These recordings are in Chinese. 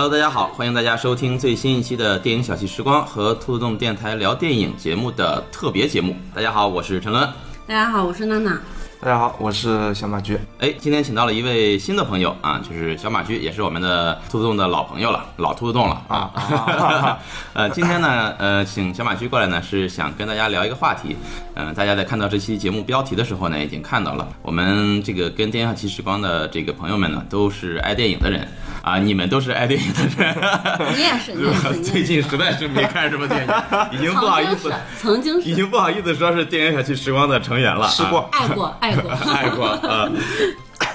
Hello，大家好，欢迎大家收听最新一期的电影小憩时光和兔子洞电台聊电影节目的特别节目。大家好，我是陈伦。大家好，我是娜娜。大家好，我是小马驹。哎，今天请到了一位新的朋友啊，就是小马驹，也是我们的兔子洞的老朋友了，老兔子洞了啊。呃，今天呢，呃，请小马驹过来呢，是想跟大家聊一个话题。嗯、大家在看到这期节目标题的时候呢，已经看到了，我们这个跟电影小憩时光的这个朋友们呢，都是爱电影的人啊，你们都是爱电影的人。你也是，你也是，最。近实在是没看什么电影，已经不好意思，曾经已经不好意思说是电影小区时光的成员了。吃过爱过，爱过，爱过啊。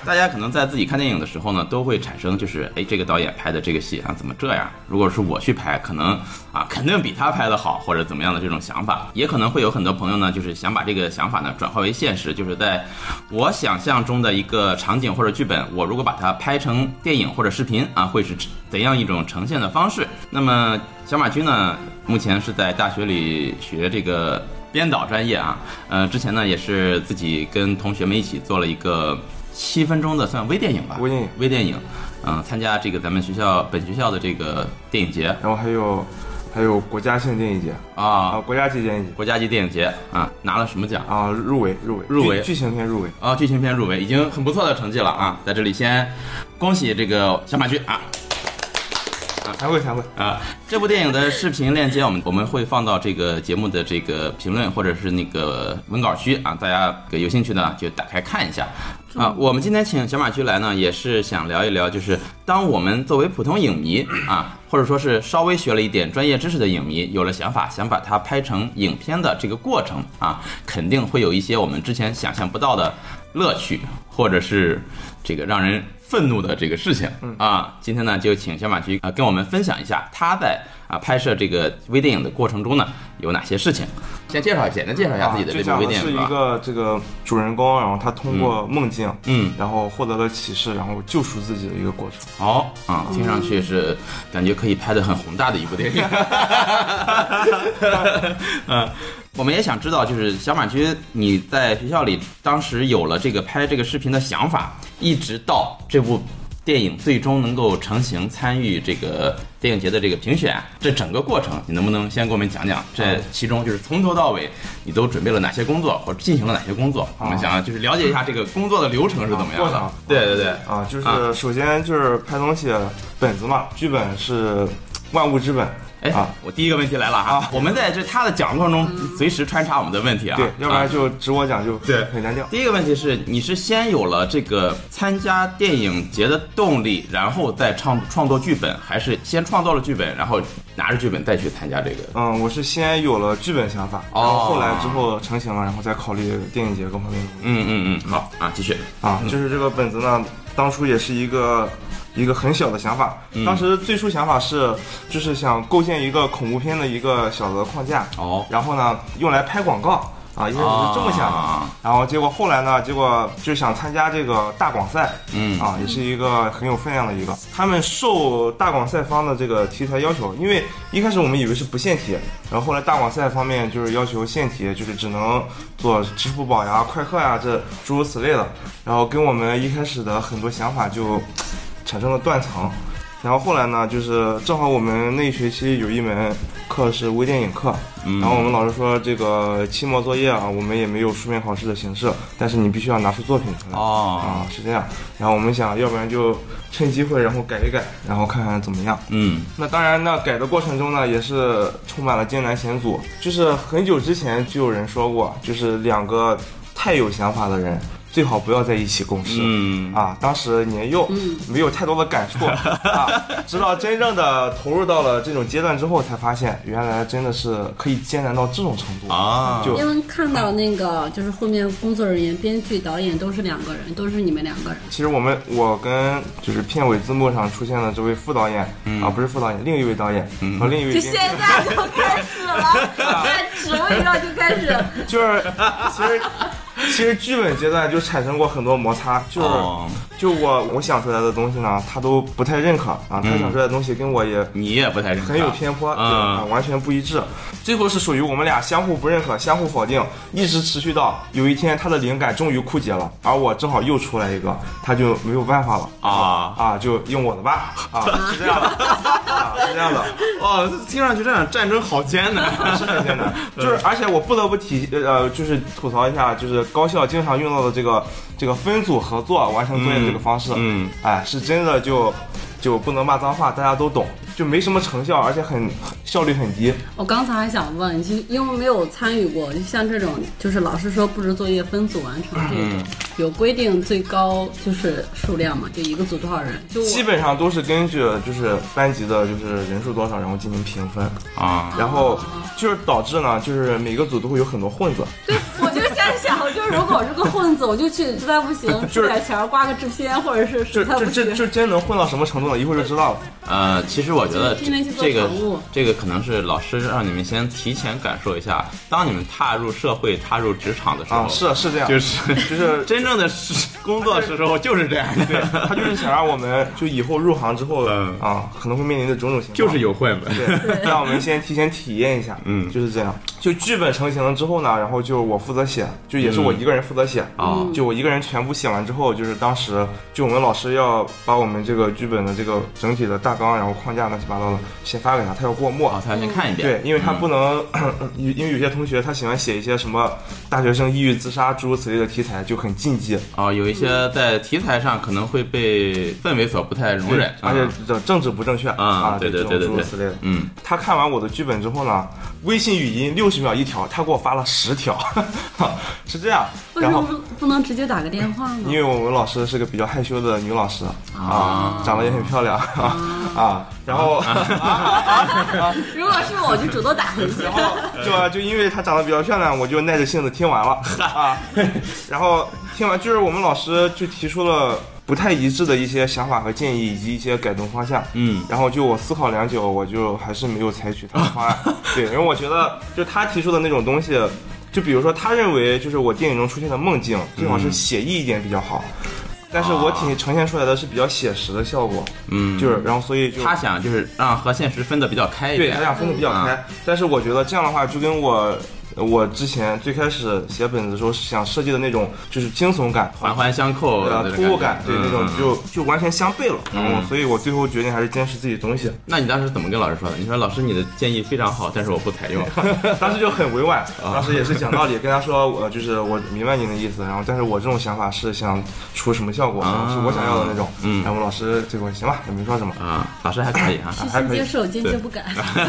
大家可能在自己看电影的时候呢，都会产生就是，哎，这个导演拍的这个戏啊，怎么这样？如果是我去拍，可能啊，肯定比他拍的好，或者怎么样的这种想法。也可能会有很多朋友呢，就是想把这个想法呢转化为现实，就是在我想象中的一个场景或者剧本，我如果把它拍成电影或者视频啊，会是怎样一种呈现的方式？那么小马驹呢，目前是在大学里学这个编导专业啊，呃，之前呢也是自己跟同学们一起做了一个七分钟的算微电影吧，微电影。微电影，嗯、参加这个咱们学校本学校的这个电影节。然后还有还有国家性电影节。啊，啊，国家级电影节。国家级电影节啊，拿了什么奖？啊，入围入围。入围。剧剧情片入围。啊，剧情片入围，已经很不错的成绩了啊！在这里先恭喜这个小马驹啊！惭愧惭愧，啊，这部电影的视频链接我们我们会放到这个节目的这个评论或者是那个文稿区啊，大家有兴趣呢就打开看一下啊。我们今天请小马驹来呢，也是想聊一聊，就是当我们作为普通影迷啊，或者说是稍微学了一点专业知识的影迷，有了想法，想把它拍成影片的这个过程啊，肯定会有一些我们之前想象不到的乐趣，或者是这个让人愤怒的这个事情啊。今天呢，就请小马驹啊、跟我们分享一下他在啊拍摄这个微电影的过程中呢有哪些事情。先介绍简单介绍一下自己的啊、这部微电影吧。个这个主人公，然后他通过梦境，嗯，然后获得了启示，然后救赎自己的一个过程。好啊，听上去是感觉可以拍的很宏大的一部电影。嗯，我们也想知道，就是小马驹你在学校里当时有了这个拍这个视频的想法，一直到这部电影最终能够成型，参与这个电影节的这个评选，这整个过程，你能不能先给我们讲讲？这其中就是从头到尾，你都准备了哪些工作，或者进行了哪些工作？我们想就是了解一下这个工作的流程是怎么样的。对对对，啊，就是啊首先就是拍东西，本子嘛，剧本是万物之本哎，啊，我第一个问题来了哈，啊我们在这他的讲的过程中随时穿插我们的问题啊，对，要不然啊就只我讲就对很单调。第一个问题是，你是先有了这个参加电影节的动力，然后再创创作剧本，还是先创作了剧本，然后拿着剧本再去参加这个？嗯，我是先有了剧本想法，哦然后后来之后成型了，然后再考虑电影节各方面。嗯嗯嗯，好啊，继续。啊，就是这个本子呢，当初也是一个一个很小的想法。嗯。当时最初想法是，就是想构建一个恐怖片的一个小的框架，哦，然后呢用来拍广告。啊，一开始是这么想的，啊。然后结果后来呢，结果就想参加这个大广赛，嗯。啊，也是一个很有分量的一个。他们受大广赛方的这个题材要求，因为一开始我们以为是不限题，然后后来大广赛方面就是要求限题，就是只能做支付宝呀、快客呀这诸如此类的，然后跟我们一开始的很多想法就产生了断层。然后后来呢，就是正好我们那一学期有一门课是微电影课，嗯然后我们老师说这个期末作业啊，我们也没有书面考试的形式，但是你必须要拿出作品出来。哦，啊，是这样。然后我们想要不然就趁机会然后改一改，然后看看怎么样。嗯那当然，那改的过程中呢，也是充满了艰难险阻。就是很久之前就有人说过，就是两个太有想法的人最好不要在一起共事。嗯。啊，当时年幼，没有太多的感触。啊，直到真正的投入到了这种阶段之后，才发现原来真的是可以艰难到这种程度。啊。就因为看到那个就是后面工作人员、编剧、导演都是两个人，都是你们两个人。其实我们我跟就是片尾字幕上出现的这位副导演、啊，不是副导演，另一位导演、和另一位就现在就开始了，在职位上就开始。就是其实 其实剧本阶段就产生过很多摩擦，就是、哦就我我想出来的东西呢，他都不太认可啊，他想出来的东西跟我也你也不太认可很有偏颇，对啊，嗯完全不一致。最后是属于我们俩相互不认可、相互否定，一直持续到有一天他的灵感终于枯竭了，而我正好又出来一个，他就没有办法了啊啊，就用我的吧啊，是这样的 啊，是这样的。哦，听上去这场战争好艰难。是很艰难，就是而且我不得不提呃，就是吐槽一下，就是高校经常用到的这个这个分组合作完成作业的这个方式，嗯哎，是真的就就不能骂脏话，大家都懂，就没什么成效，而且很效率很低。我刚才还想问，就因为没有参与过，就像这种，就是老师说布置作业分组完成这种，有规定最高就是数量嘛，就一个组多少人？就基本上都是根据就是班级的就是人数多少，然后进行评分，啊，然后就是导致呢，就是每个组都会有很多混子，对，我就在想，就如果我是个混子，我就去实在不行 就是出点钱儿挂个制片，或者是就实在不行。就这就真能混到什么程度呢？一会儿就知道了。呃，其实我觉得这个这个可能是老师让你们先提前感受一下，当你们踏入社会、踏入职场的时候，啊，是是这样，就是就是 真正的是 工作的时候就是这样，对，他就是想让我们就以后入行之后嗯啊，可能会面临的种种情况，就是有混子。对，让我们先提前体验一下，嗯就是这样。就剧本成型了之后呢，然后就我负责写，就也是我一个人负责写啊。就我一个人全部写完之后，就是当时就我们老师要把我们这个剧本的这个整体的大纲，然后框架乱七八糟的先发给他，他要过目。啊，他要先看一遍，对，因为他不能，因因为有些同学他喜欢写一些什么大学生抑郁自杀诸如此类的题材，就很禁忌。啊，有一些在题材上可能会被氛围所不太容忍，而且啊。这政治不正确啊，对对对对对。诸如此类的。嗯，他看完我的剧本之后呢，微信语音六十秒一条，他给我发了十条，是这样。然后，为什么不不能直接打个电话呢？因为我们老师是个比较害羞的女老师啊，长得也很漂亮啊，然后 如果是我，就主动打回去。然后就就因为她长得比较漂亮，我就耐着性子听完了啊，然后听完就是我们老师就提出了。不太一致的一些想法和建议，以及一些改动方向。嗯，然后就我思考良久，我就还是没有采取他的方案。对，因为我觉得就他提出的那种东西，就比如说他认为就是我电影中出现的梦境最好是写意一点比较好，但是我体呈现出来的是比较写实的效果。嗯就是然后所以就他想就是让和现实分得比较开一点，对他想分得比较开，但是我觉得这样的话就跟我。我之前最开始写本子的时候想设计的那种，就是惊悚感、环环相扣呃的突兀感，对那种嗯就就完全相悖了。然后，嗯所以我最后决定还是坚持自己的东西。那你当时怎么跟老师说的？你说老师你的建议非常好，但是我不采用。当时就很委婉，啊当时也是讲道理，跟他说，我就是我明白您的意思，然后但是我这种想法是想出什么效果，啊是我想要的那种。嗯然后老师最后行吧，也没说什么。啊，老师还可以哈，虚还可以接受，坚决不改。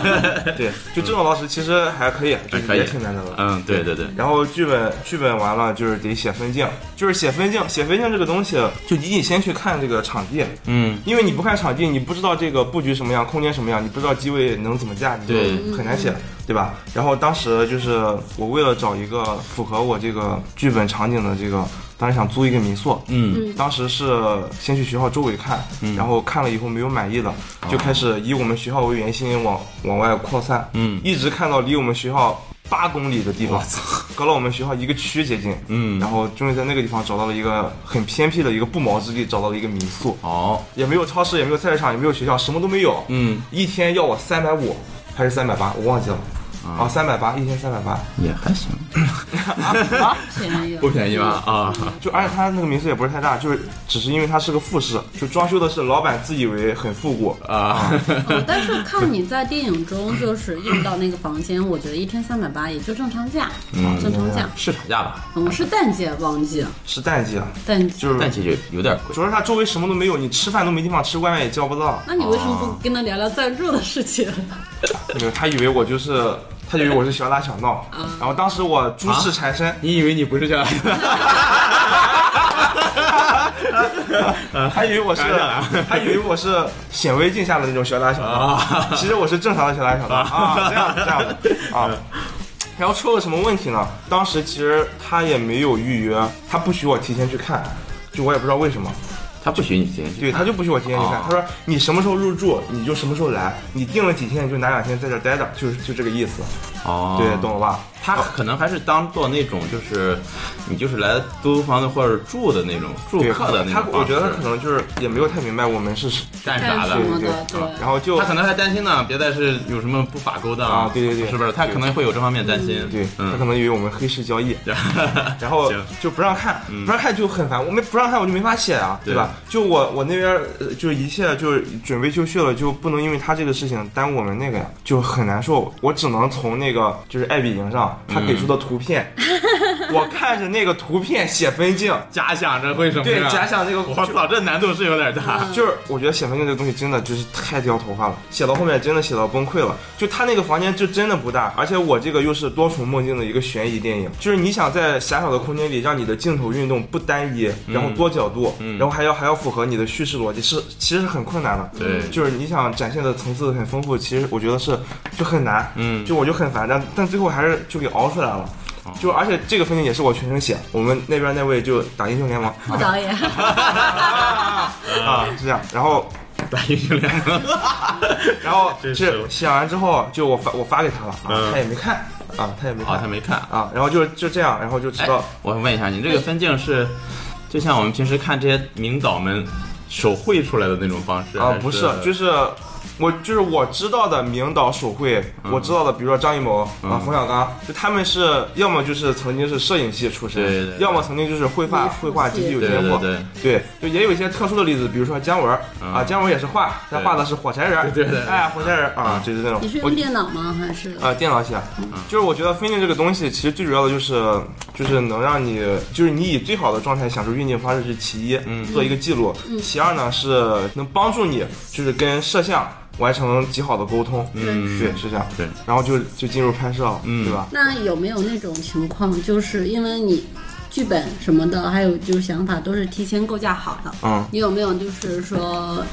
对，就这种老师其实还可以，就是还可以也挺难嗯，对对对，然后剧本剧本完了就是得写分镜，就是写分镜，写分镜这个东西，就你得先去看这个场地，嗯，因为你不看场地，你不知道这个布局什么样，空间什么样，你不知道机位能怎么架，你就很难写，对吧？然后当时就是我为了找一个符合我这个剧本场景的这个，当时想租一个民宿，嗯，当时是先去学校周围看，然后看了以后没有满意的，就开始以我们学校为圆心往往外扩散，嗯。一直看到离我们学校八公里的地方隔了我们学校一个区接近，嗯然后终于在那个地方找到了一个很偏僻的一个不毛之地，找到了一个民宿，哦，也没有超市，也没有菜市场，也没有学校，什么都没有，嗯，一天要我三百五还是三百八，我忘记了，啊，三百八，一天三百八，也还行，便宜不便宜吧？啊，就而且他那个民宿也不是太大，就是只是因为它是个复式，就装修的是老板自以为很复古，啊，哦，但是看你在电影中就是用到那个房间，我觉得一天三百八也就正常价，嗯。正常价。市场价吧，嗯，是淡季旺季，是淡季啊，淡季。就是淡季就有点贵。主要是它周围什么都没有，你吃饭都没地方吃，外卖也叫不到。那你为什么不跟他聊聊赞助的事情？没有，他以为我就是，他以为我是小打小闹。然后当时我诸事缠身，你以为你不是这样？他以为我是他以为我是显微镜下的那种小打小闹啊，其实我是正常的小打小闹啊，这样子这样子 啊。然后出了什么问题呢？当时其实他也没有预约，他不许我提前去看，就我也不知道为什么。他不许你进去。对，他就不许我提前去看。哦他说你什么时候入住，你就什么时候来。你定了几天，你就哪两天在这儿待着，就是就这个意思。哦，对，懂了吧？他可能还是当做那种就是你就是来租房子或者住的那种住，客的那他种他。我觉得他可能就是也没有太明白我们是干啥的对的对然后就他可能还担心呢，别再是有什么不法勾当啊对对对是不是？他可能会有这方面担心。对他可嗯，能以为我们黑市交易。然后就不让看，不让看就很烦。我们不让看，我就没法写啊，对对吧？就我我那边呃就一切就是准备就绪了，就不能因为他这个事情耽误我们那个呀，就很难受。我只能从那个就是爱彼迎上他给出的图片，我看着那个图片写分镜。假想着会什么对？假想这个我操，这难度是有点大。就是我觉得写分镜这个东西真的就是太掉头发了，写到后面真的写到崩溃了。就他那个房间就真的不大，而且我这个又是多重梦境的一个悬疑电影，就是你想在狭小的空间里让你的镜头运动不单一，然后多角度，然后还要还要符合你的叙事逻辑，是其实是很困难的。对就是你想展现的层次很丰富，其实我觉得是就很难。嗯就我就很烦，但但最后还是就给熬出来了。就而且这个分镜也是我全程写，我们那边那位就打英雄联盟副导演，啊，是这样，然后 打英雄联盟，然后真是是写完之后，就我发我发给他了啊，嗯他也没看啊，他也没好，看他没看。啊，然后就就这样，然后就知哎道，我问一下，你这个分镜是就像我们平时看这些名导们手绘出来的那种方式，啊不是，就是我就是我知道的名导手绘，我知道的，比如说张艺谋啊、冯小刚，就他们是要么就是曾经是摄影系出身，对对对。要么曾经就是绘画绘画极其有天赋，对对，就也有一些特殊的例子，比如说姜文儿啊，姜文也是画，他画的是火柴人儿，对对对哎，火柴人儿啊，就是那种你是，我用电脑吗？还是？啊，电脑写，就是我觉得分镜这个东西，其实最主要的就是，就是能让你，就是你以最好的状态享受运镜方式是其一，嗯，做一个记录，其二呢是能帮助你，就是跟摄像完成极好的沟通，嗯对，是这样，对，然后就就进入拍摄了，嗯。对吧？那有没有那种情况，就是因为你剧本什么的，还有就是想法都是提前构架好的，嗯，你有没有就是说，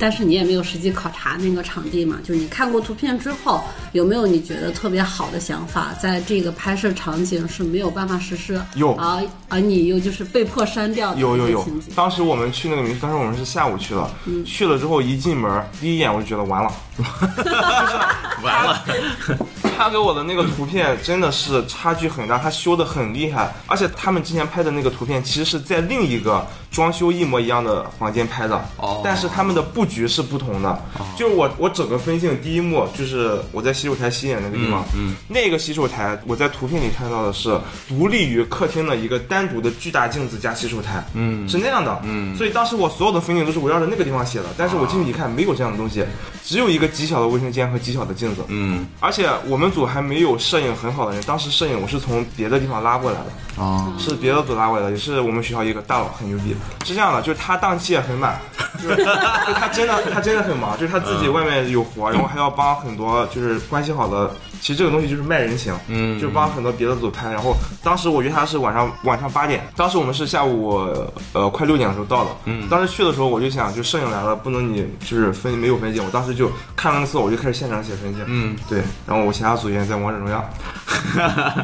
但是你也没有实际考察那个场地嘛？就是你看过图片之后，有没有你觉得特别好的想法，在这个拍摄场景是没有办法实施，有。而而你又就是被迫删掉的有有有。当时我们去那个民宿，当时我们是下午去的，嗯。去了之后一进门，第一眼我就觉得完了，完了，他给我的那个图片真的是差距很大，他修的很厉害，而且他们之前拍的那个图片其实是在另一个装修一模一样的房间拍的，哦。但是他们的布局是不同的。就是我我整个分镜第一幕就是我在洗手台洗脸那个地方，嗯。那个洗手台我在图片里看到的是独立于客厅的一个单独的巨大镜子加洗手台，嗯。是那样的，嗯。所以当时我所有的分镜都是围绕着那个地方写的，但是我进去一看没有这样的东西，只有一个极小的卫生间和极小的镜子，嗯，而且我们组还没有摄影很好的人，当时摄影我是从别的地方拉过来的，哦，是别的组拉过来的，也是我们学校一个大佬，很牛逼。是这样的，就是他档期也很满，就他真的他真的很忙，就是他自己外面有活，然后还要帮很多就是关系好的。其实这个东西就是卖人情，嗯就帮很多别的组拍。然后当时我约他是晚上晚上八点，当时我们是下午呃快六点的时候到的。嗯当时去的时候我就想，就摄影来了，不能你就是分没有分镜。我当时就看了那个色，我就开始现场写分镜。嗯，对，然后我其他组员在王者荣耀，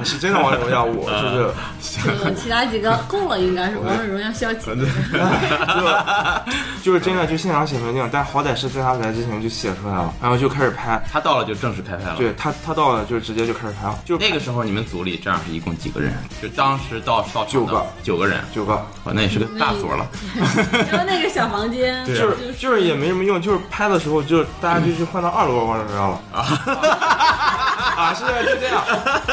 是真的王者荣耀，我就是其他几个够了，应该是王者荣耀消极？就是真的就现场写分镜，但好歹是在他来之前就写出来了，然后就开始拍。他到了就正式开拍了。对他，他到了就直接就开始拍了，就那个时候你们组里这样是一共几个人？就当时到到九个，九个人，九个，哇，那也是个大组了。然后那个小房间，就是就是也没什么用，就是拍的时候就大家就去换到二楼玩王者荣耀了啊，啊是就这样，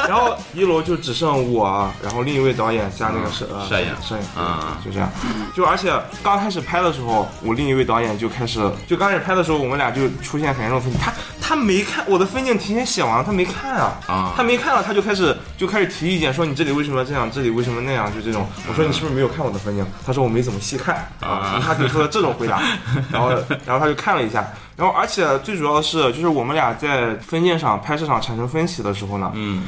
然后一楼就只剩我，然后另一位导演加那个摄呃摄影摄影，嗯就这样，就而且刚开始拍的时候，我另一位导演就开始，就刚开始拍的时候，我们俩就出现很严重的分歧，他他没看我的分镜提前写完了，他没看啊，啊。他没看了，他就开始就开始提意见，说你这里为什么这样，这里为什么那样，就这种。我说你是不是没有看我的分镜？他说我没怎么细看。啊，他给出了这种回答，然后然后他就看了一下，然后而且最主要的是，就是我们俩在分镜上拍摄上产生分歧的时候呢，嗯，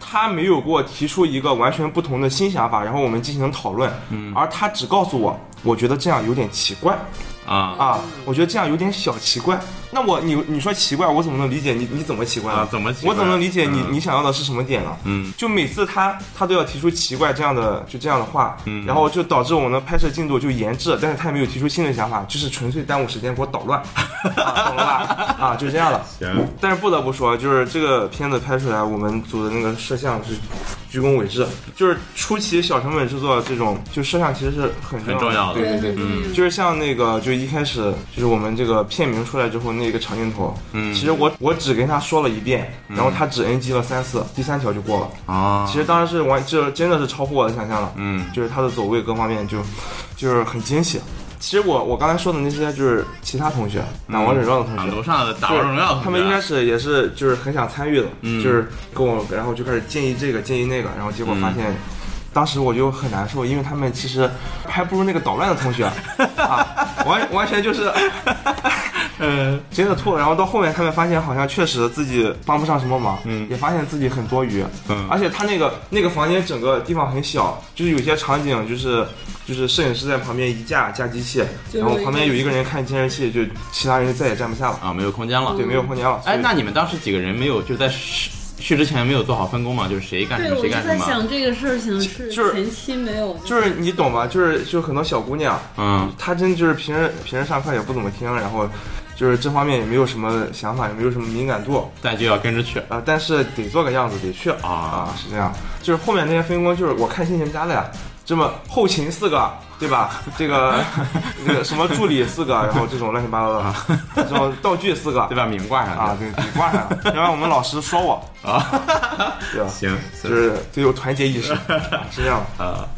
他没有给我提出一个完全不同的新想法，然后我们进行讨论，嗯，而他只告诉我，我觉得这样有点奇怪啊，啊，我觉得这样有点小奇怪。那我你你说奇怪，我怎么能理解你你怎么奇怪呢？啊怎么奇怪我怎么能理解你、嗯你想要的是什么点呢？嗯，就每次他他都要提出奇怪这样的就这样的话，嗯，然后就导致我们的拍摄进度就延滞，但是他也没有提出新的想法，就是纯粹耽误时间给我捣乱，啊、懂了吧？啊，就这样了。行，但是不得不说，就是这个片子拍出来，我们组的那个摄像是居功伟至，就是初期小成本制作这种，就摄像其实是很重很重要的。对对对，嗯。就是像那个，就一开始就是我们这个片名出来之后，那个长镜头，嗯，其实我我只跟他说了一遍，然后他只 NG 了三次，第三条就过了。啊，其实当时是完，这真的是超乎我的想象了，嗯。就是他的走位各方面就就是很惊喜。其实我我刚才说的那些就是其他同学，打王者荣耀的同学，啊楼上的打王者荣耀的同学，他们一开始也是就是很想参与的，嗯。就是跟我，然后就开始建议这个建议那个，然后结果发现，当时我就很难受，因为他们其实还不如那个捣乱的同学 啊，完完全就是，呃，真的吐了。然后到后面他们发现好像确实自己帮不上什么忙，嗯也发现自己很多余，嗯而且他那个那个房间整个地方很小，就是有些场景就是。就是摄影师在旁边一架架机器，然后旁边有一个人看监视器，就其他人就再也站不下了，啊没有空间了。对，没有空间了。所哎，那你们当时几个人没有就在去去之前没有做好分工嘛？就是谁干什对，么我就谁干什么？在想这个事情是就是前期没有，就是你懂吗？就是就很多小姑娘，嗯她真就是平时平时上课也不怎么听，然后就是这方面也没有什么想法，也没有什么敏感度但就要跟着去。啊、但是得做个样子，得去啊是这样。就是后面那些分工，就是我看心情加的呀。这么后勤四个，对吧？这个这个什么助理四个，然后这种乱七八糟的，这种道具四个。对，吧？名挂上啊，对，名挂上，要 不然我们老师说我，啊，对吧？行，就是。得有团结意识，啊是这样。的。呃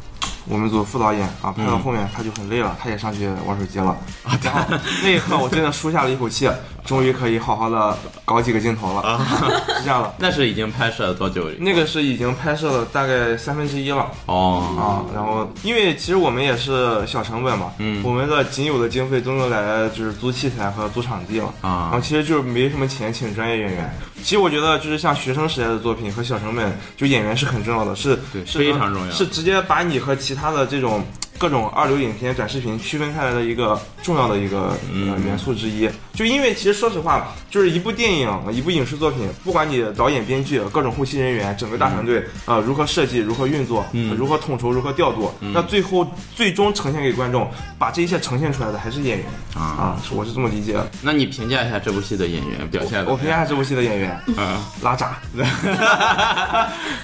我们组副导演啊，拍到后面他就很累了，他也上去玩手机了。然后那一刻我真的舒下了一口气，终于可以好好的搞几个镜头了。是这样的，那是已经拍摄了多久？那个是已经拍摄了大概三分之一了哦，啊。然后因为其实我们也是小成本嘛，嗯我们的仅有的经费都用来就是租器材和租场地了。啊然后其实就是没什么钱请专业演员。其实我觉得就是像学生时代的作品和小成本，就演员是很重要的，是非常重要是直接把你和其他的这种各种二流影片、短视频区分开来的一个重要的一个、嗯呃元素之一。就因为其实说实话，就是一部电影、一部影视作品，不管你导演、编剧、各种后期人员、整个大团队，呃，如何设计、如何运作、嗯如何统筹、如何调度，那最后最终呈现给观众，把这一切呈现出来的还是演员啊啊，我是这么理解的。那你评价一下这部戏的演员表现的？我评价一下这部戏的演员，嗯拉渣。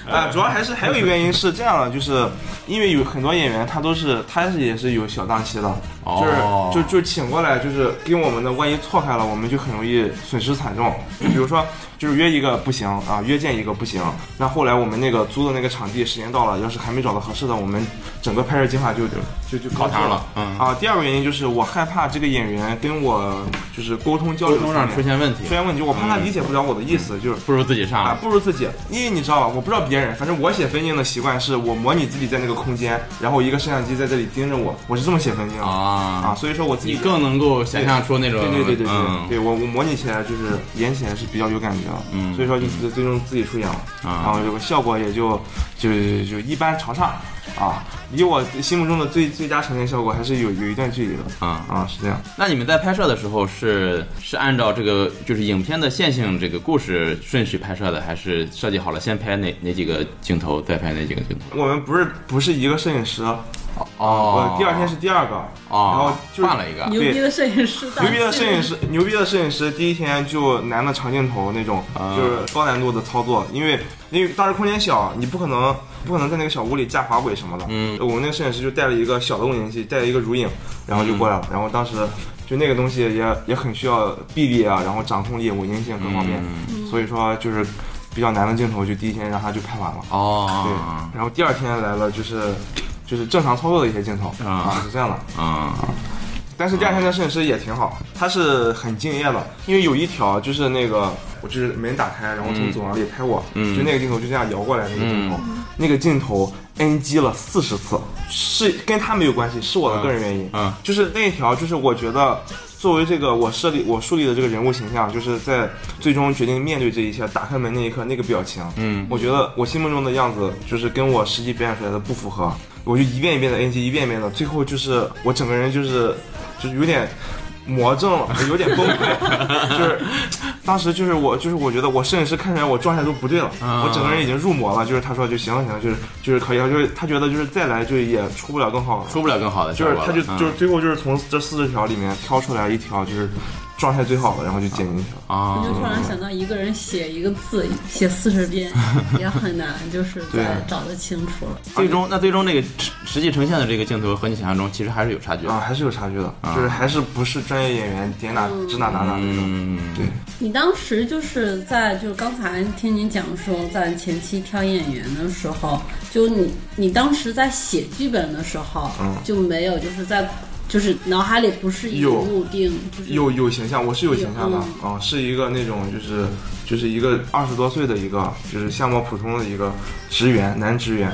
啊，主要还是还有一个原因是这样的，就是因为有很多演员他都是他是也是有小档期的，哦就是就就请过来，就是跟我们的万一错开了，我们就很容易损失惨重。就比如说，就是约一个不行啊，约见一个不行，那后来我们那个租的那个场地时间到了，要是还没找到合适的，我们整个拍摄计划就就就就泡汤了。啊，第二个原因就是我害怕这个演员跟我就是沟通交流上出现问题。出，现问题，我怕他理解不了我的意思，就是不如自己上啊，不如自己，因为你知道吧，我不知道别人，反正我写分镜的习惯是我模拟自己在那个空间，然后一个摄像机在这里盯着我，我是这么写分镜的。啊，啊，所以说我自己你更能够想象出那种对对对对对，嗯。对我我模拟起来就是演起来是比较有感觉的，嗯。所以说就最最终自己出演了，啊。然后这个效果也就就就一般朝上啊，离我心目中的最最佳呈现效果还是有有一段距离的啊。啊，是这样。那你们在拍摄的时候是是按照这个就是影片的线性这个故事顺序拍摄的，还是设计好了先拍哪哪几个镜头，再拍哪几个镜头？我们不是不是一个摄影师，哦。我第二天是第二个，然后哦，就是换了一个。牛逼的摄影师，牛逼的摄影师，牛逼的摄影师，第一天就难的长镜头那种，啊就是高难度的操作，因为因为当时空间小，你不可能不可能在那个小屋里架滑轨什么的。嗯，我们那个摄影师就带了一个小的稳定器，带了一个如影，然后就过来了。然后当时就那个东西也也很需要臂力啊，然后掌控力、稳定性各方面，所以说就是比较难的镜头，就第一天让他就拍完了。哦对哦，，然后第二天来了就是就是正常操作的一些镜头啊啊，是这样的。啊但是第二天的摄影师也挺好，他是很敬业的，因为有一条就是那个我就是门打开，然后从走廊里拍我，嗯。就那个镜头就这样摇过来那个镜头，那个镜头 NG 了四十次，是跟他没有关系，是我的个人原因，嗯。就是那一条就是我觉得作为这个我设立我树立的这个人物形象，就是在最终决定面对这一切，打开门那一刻那个表情，嗯，我觉得我心目中的样子就是跟我实际表演出来的不符合，我就一遍一遍的 NG，一遍一遍的，最后就是我整个人就是就是有点。魔怔了，有点崩溃，就是当时就是我就是我觉得我摄影师看起来我状态都不对了，啊我整个人已经入魔了。就是他说就行了行了，就是就是可以了，就是他觉得就是再来就也出不了更好了，出不了更好的就是他就嗯就是最后就是从这四十条里面挑出来一条就是状态最好的，然后就剪进去了。啊我就突然想到，一个人写一个字写四十遍 也很难，就是对再找得清楚了。最终那最终那个实实际呈现的这个镜头和你想象中其实还是有差距啊，还是有差距的，就是还是不是专业演员点哪指哪打哪那种。嗯，对，你当时就是在就是刚才听您讲说，在前期挑演员的时候，就你你当时在写剧本的时候，嗯就没有就是在就是脑海里不是一有固定，就是有有形象，我是有形象的有啊，是一个那种就是就是一个二十多岁的一个就是相貌普通的一个职员，男职员，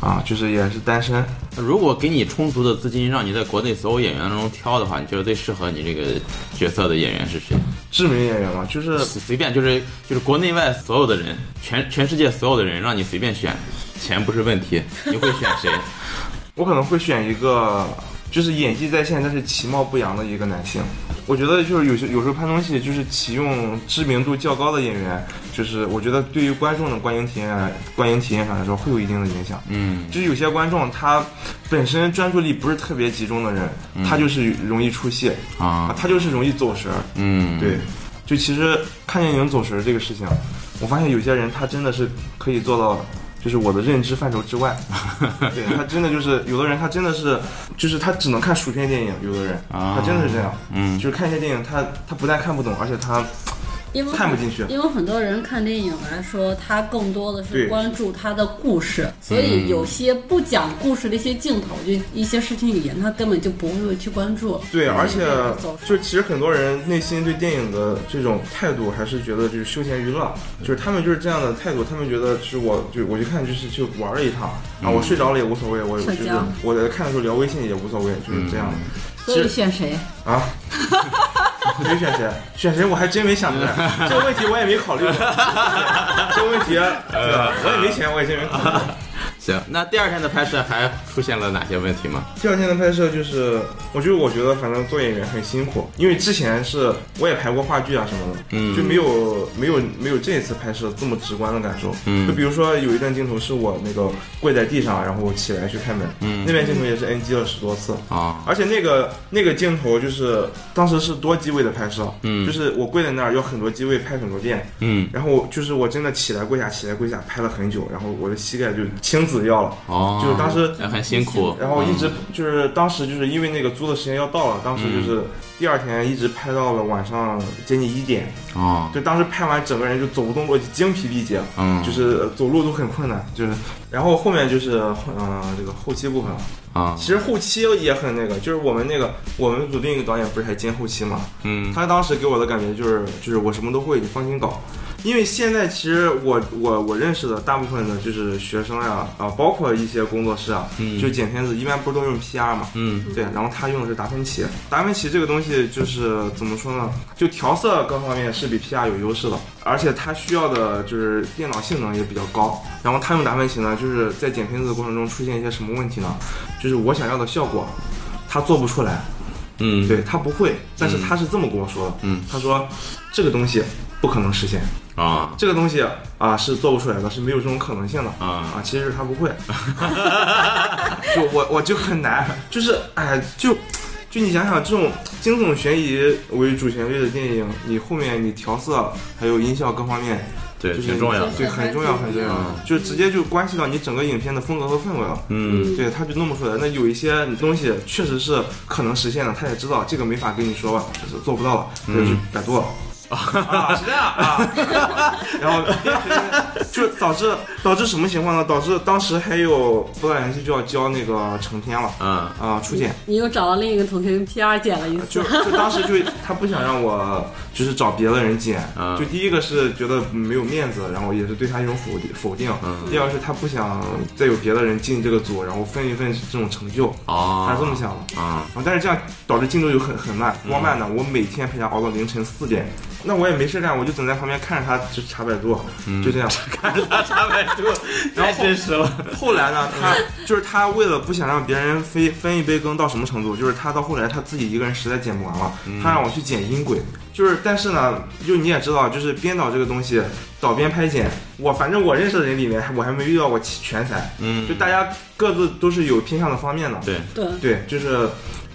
啊，就是也是单身。如果给你充足的资金，让你在国内所有演员当中挑的话，你觉得最适合你这个角色的演员是谁？知名演员吗，就是随随便就是就是国内外所有的人，全全世界所有的人，让你随便选，钱不是问题，你会选谁？我可能会选一个就是演技在线，但是其貌不扬的一个男性。我觉得就是有些有时候拍东西，就是启用知名度较高的演员，就是我觉得对于观众的观影体验、观影体验上来说会有一定的影响。嗯就是有些观众他本身专注力不是特别集中的人，他就是容易出戏啊，啊他就是容易走神儿。嗯，对，就其实看电影走神儿这个事情，我发现有些人他真的是可以做到，就是我的认知范畴之外。对他真的就是有的人他真的是，就是他只能看薯片电影，有的人。啊。他真的是这样，嗯。就是看一些电影他他不但看不懂，而且他因为看不进去因为很多人看电影来说，他更多的是关注他的故事，所以有些不讲故事的一些镜头，就一些视听语言，他根本就不会去关注。对，而且就其实很多人内心对电影的这种态度，还是觉得就是休闲娱乐，就是他们就是这样的态度，他们觉得就是我就我去看就是去玩了一趟啊，我睡着了也无所谓，我就是我在看的时候聊微信也无所谓，就是这样的。所以选谁？啊，谁选谁？选谁？我还真没想出来，这个问题我也没考虑过。这个问题，对吧？我也没钱，我也真没考虑。行，那第二天的拍摄还出现了哪些问题吗？第二天的拍摄就是，我觉得我觉得反正做演员很辛苦，因为之前是我也排过话剧啊什么的，嗯就没有没有没有这一次拍摄这么直观的感受。嗯就比如说有一段镜头是我那个跪在地上，然后起来去开门，嗯那边镜头也是 NG 了十多次。啊，而且那个那个镜头就是当时是多机位的拍摄，嗯就是我跪在那儿有很多机位拍很多遍，嗯，然后就是我真的起来跪下起来跪下拍了很久，然后我的膝盖就青紫掉了，哦，就是当时也很辛苦，然后一直就是当时就是因为那个租的时间要到了，当时就是第二天一直拍到了晚上接近一点，哦，就当时拍完整个人就走不动路，精疲力竭，嗯，就是走路都很困难，就是。然后后面就是嗯、这个后期部分了。啊，其实后期也很那个，就是我们那个我们组另一个导演不是还兼后期嘛？嗯。他当时给我的感觉就是就是我什么都会，你放心搞。因为现在其实我我我认识的大部分的就是学生呀啊，包括一些工作室啊，嗯就剪片子一般不是都用 PR 嘛？嗯对，然后他用的是达芬奇。达芬奇这个东西就是怎么说呢？就调色各方面是比 PR 有优势的，而且它需要的就是电脑性能也比较高。然后他用达芬奇呢，就是在剪片子的过程中出现一些什么问题呢？就是我想要的效果，他做不出来。嗯，对他不会，但是他是这么跟我说的。嗯，他说这个东西不可能实现，啊。这个东西啊是做不出来的，是没有这种可能性的。啊。啊，其实是他不会，就我我就很难，就是哎，就就你想想，这种惊悚悬疑为主旋律的电影，你后面你调色还有音效各方面，对，就是挺重要的，对，很重要很重要。嗯，就直接就关系到你整个影片的风格和氛围了。嗯。对，他就弄不出来。那有一些东西确实是可能实现的，他也知道这个没法跟你说吧，就是做不到了，他就去百度了。啊，是这样啊，然后就导致导致什么情况呢？导致当时还有不到两期就要交那个成片了嗯啊，初剪。你又找到另一个同学用 PR 剪了一次就，就当时就他不想让我，就是找别的人剪。嗯就第一个是觉得没有面子，然后也是对他一种否定否定。嗯第二是他不想再有别的人进这个组，然后分一份这种成就，哦，他是这么想的。啊，然后但是这样导致进度就很很慢，光慢呢，我每天陪他熬到凌晨四点，那我也没事干，我就只能在旁边看着他就查百度，就这样。看着他查百度，太真实了。后来呢，他 就是他为了不想让别人分分一杯羹到什么程度，就是他到后来他自己一个人实在剪不完了，他让我去剪音轨。就是，但是呢，就你也知道，就是编导这个东西，导编拍剪，我反正我认识的人里面，我还没遇到过全才，嗯就大家各自都是有偏向的方面的。对，对，对，就是，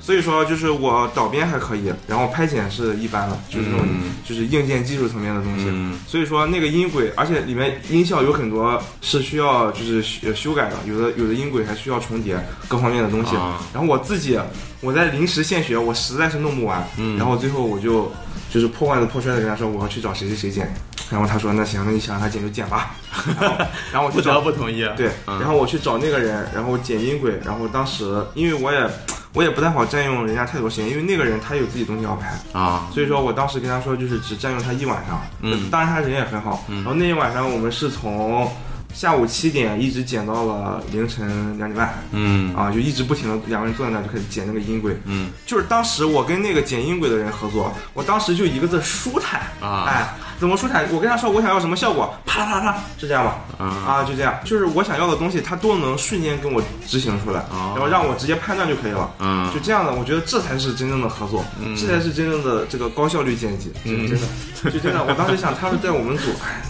所以说就是我导编还可以，然后拍剪是一般的，就是这种、嗯就是硬件技术层面的东西。嗯所以说那个音轨，而且里面音效有很多是需要就是修修改的，有的有的音轨还需要重叠各方面的东西。啊然后我自己我在临时现学，我实在是弄不完，嗯然后最后我就就是破罐子破摔的跟他说我要去找谁谁谁剪，然后他说那行，那你想让他剪就剪吧，然 后然后我不得不同意。对，嗯然后我去找那个人，然后剪音轨，然后当时因为我也我也不太好占用人家太多时间，因为那个人他有自己东西要拍，啊，所以说我当时跟他说就是只占用他一晚上，嗯。当然他人也很好，然后那一晚上我们是从下午七点一直剪到了凌晨两点半。嗯啊，就一直不停的两个人坐在那儿就开始剪那个音轨，嗯，就是当时我跟那个剪音轨的人合作，我当时就一个字舒坦啊哎，怎么舒坦？我跟他说我想要什么效果，啪啦啪啦啪，是这样吧？啊啊，就这样，就是我想要的东西，他都能瞬间跟我执行出来，哦然后让我直接判断就可以了。嗯就这样的，我觉得这才是真正的合作，这才是真正的这个高效率剪辑，嗯真的，就真的。我当时想，他是在我们组，哎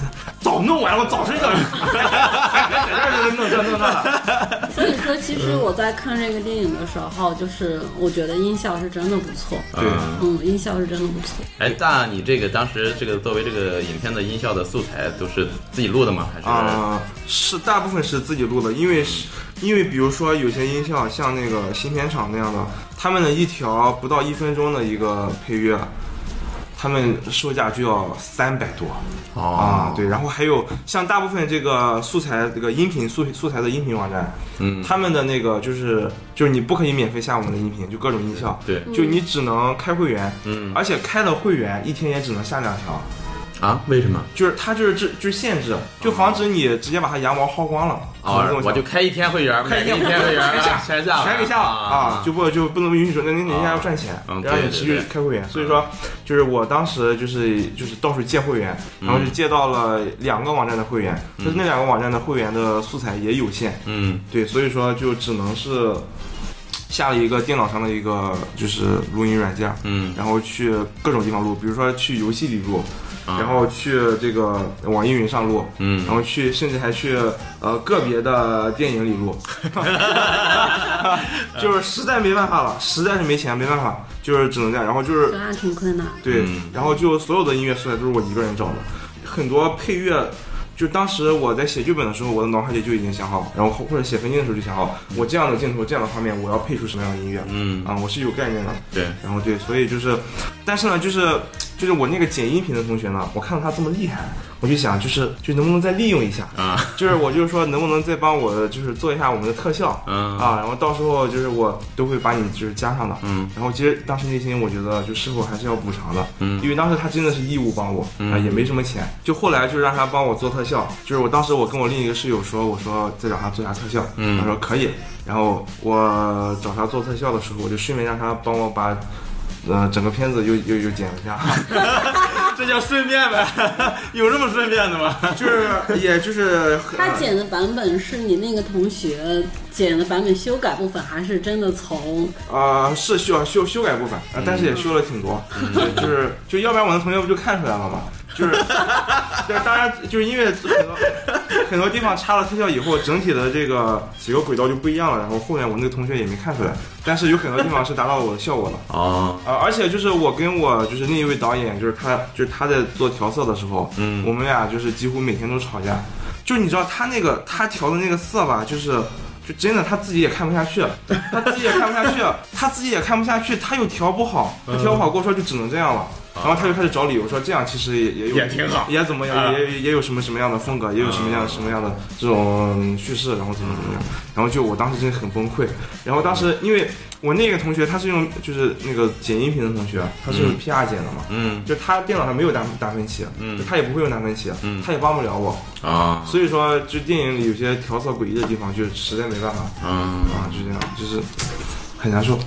早弄完了，我早睡觉去，还 在这儿弄这弄那的。所以说，其实我在看这个电影的时候，就是我觉得音效是真的不错，对嗯嗯，音效是真的不错。哎，那你这个当时这个作为这个影片的音效的素材都是自己录的吗？还是？啊、是大部分是自己录的，因为是，因为比如说有些音效，像那个新片场那样的，他们的一条不到一分钟的一个配乐，他们售价就要三百多。哦啊，对，然后还有像大部分这个素材这个音频素素材的音频网站，嗯他们的那个就是就是你不可以免费下我们的音频，就各种音效，对就你只能开会员，嗯而且开了会员一天也只能下两条，啊？为什么？就是它就是这就是限制，就防止你直接把它羊毛薅光了，只能这么，哦我就开一天会员，开一天会员，全下啊全下，全给下了啊，就不就不能允许说，那那人家要赚钱，嗯让你持续开会员。所以说，就是我当时就是就是到处借会员，然后就借到了两个网站的会员，但是那两个网站的会员的素材也有限，嗯。对，所以说就只能是下了一个电脑上的一个就是录音软件，嗯。然后去各种地方录，比如说去游戏里录，啊然后去这个网易云上录，嗯。然后去甚至还去呃个别的电影里录，就是实在没办法了，实在是没钱没办法，就是只能这样，然后就是那挺困难。对嗯，然后就所有的音乐素材都是我一个人找的，很多配乐。就当时我在写剧本的时候，我的脑海里就已经想好，然后或或者写分镜的时候就想好，我这样的镜头、这样的画面，我要配出什么样的音乐，嗯，啊，我是有概念的。对，然后对，所以就是，但是呢，就是就是我那个剪音频的同学呢，我看到他这么厉害，我就想就是就能不能再利用一下，啊。就是我就是说能不能再帮我就是做一下我们的特效。嗯啊，然后到时候就是我都会把你就是加上的，嗯，然后其实当时内心我觉得就师傅还是要补偿的，嗯。因为当时他真的是义务帮我，嗯。啊也没什么钱，就后来就让他帮我做特效，就是我当时我跟我另一个室友说，我说再找他做下特效，嗯。他说可以，然后我找他做特效的时候，我就顺便让他帮我把。呃，整个片子又又又剪了一下，这叫顺便呗？有这么顺便的吗？就是也就是他剪的版本是你那个同学剪的版本修改部分，还是真的从啊、是需要修修改部分啊、但是也修了挺多，对，就是就要不然我的同学不就看出来了吗？就是，对，当然就是因为很多很多地方插了特效以后，整体的这个几个轨道就不一样了，然后后面我那个同学也没看出来，但是有很多地方是达到了我的效果的。哦，啊、而且就是我跟我就是另一位导演，就是他，就是他在做调色的时候，嗯我们俩就是几乎每天都吵架。就是你知道他那个他调的那个色吧，就是就真的他自己也看不下去，他自己也看不下去，他自己也看不下去，他又调不好，他调不好跟我说就只能这样了。然后他就开始找理由说这样其实也也有也挺好也怎么样，啊也也有什么什么样的风格，也有什么样什么样的这种叙事，然后怎么怎么样，然后就我当时真的很崩溃。然后当时因为我那个同学他是用就是那个剪音频的同学，他是用 PR 剪的嘛，嗯就他电脑上没有达达芬奇，嗯就他也不会用达芬奇，嗯他也帮不了我，啊所以说就电影里有些调色诡异的地方，就实在没办法嗯。啊，就这样，就是很难受。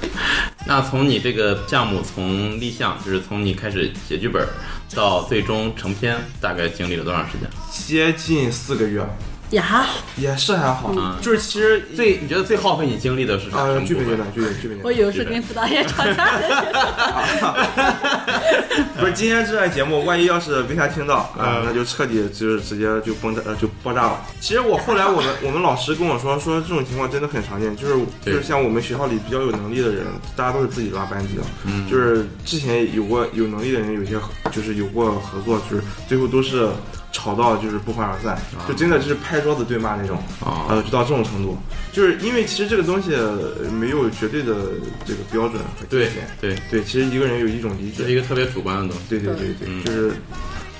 那从你这个项目从立项，就是从你开始写剧本到最终成片，大概经历了多长时间？接近四个月，也还好。也是还好，嗯就是其实最你觉得最耗费你精力的是什么剧本阶段，剧本剧本阶我段。以为是跟副导演吵架的。不是今天这档节目，万一要是被他听到啊、嗯那就彻底就是直接就崩炸呃就爆炸了。其实我后来我们 我们老师跟我说说这种情况真的很常见，就是就是像我们学校里比较有能力的人，大家都是自己拉班级的，嗯就是之前有过有能力的人，有些就是有过合作，就是最后都是吵到就是不欢而散，就真的就是拍桌子对骂那种。啊呃，就到这种程度，就是因为其实这个东西呃没有绝对的这个标准和对界限。对，对，其实一个人有一种理解。这是一个特别主观的东西。对对对对，嗯就是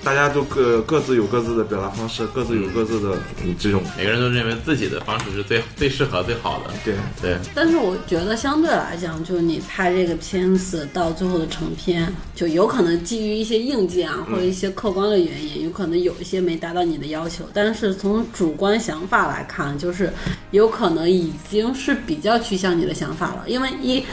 大家都各各自有各自的表达方式，各自有各自的嗯这种每个人都认为自己的方式是最最适合、最好的。对。对，但是我觉得相对来讲，就是你拍这个片子到最后的成片，就有可能基于一些硬件啊，或者一些客观的原因，有可能有一些没达到你的要求。但是从主观想法来看，就是有可能已经是比较趋向你的想法了，因为一。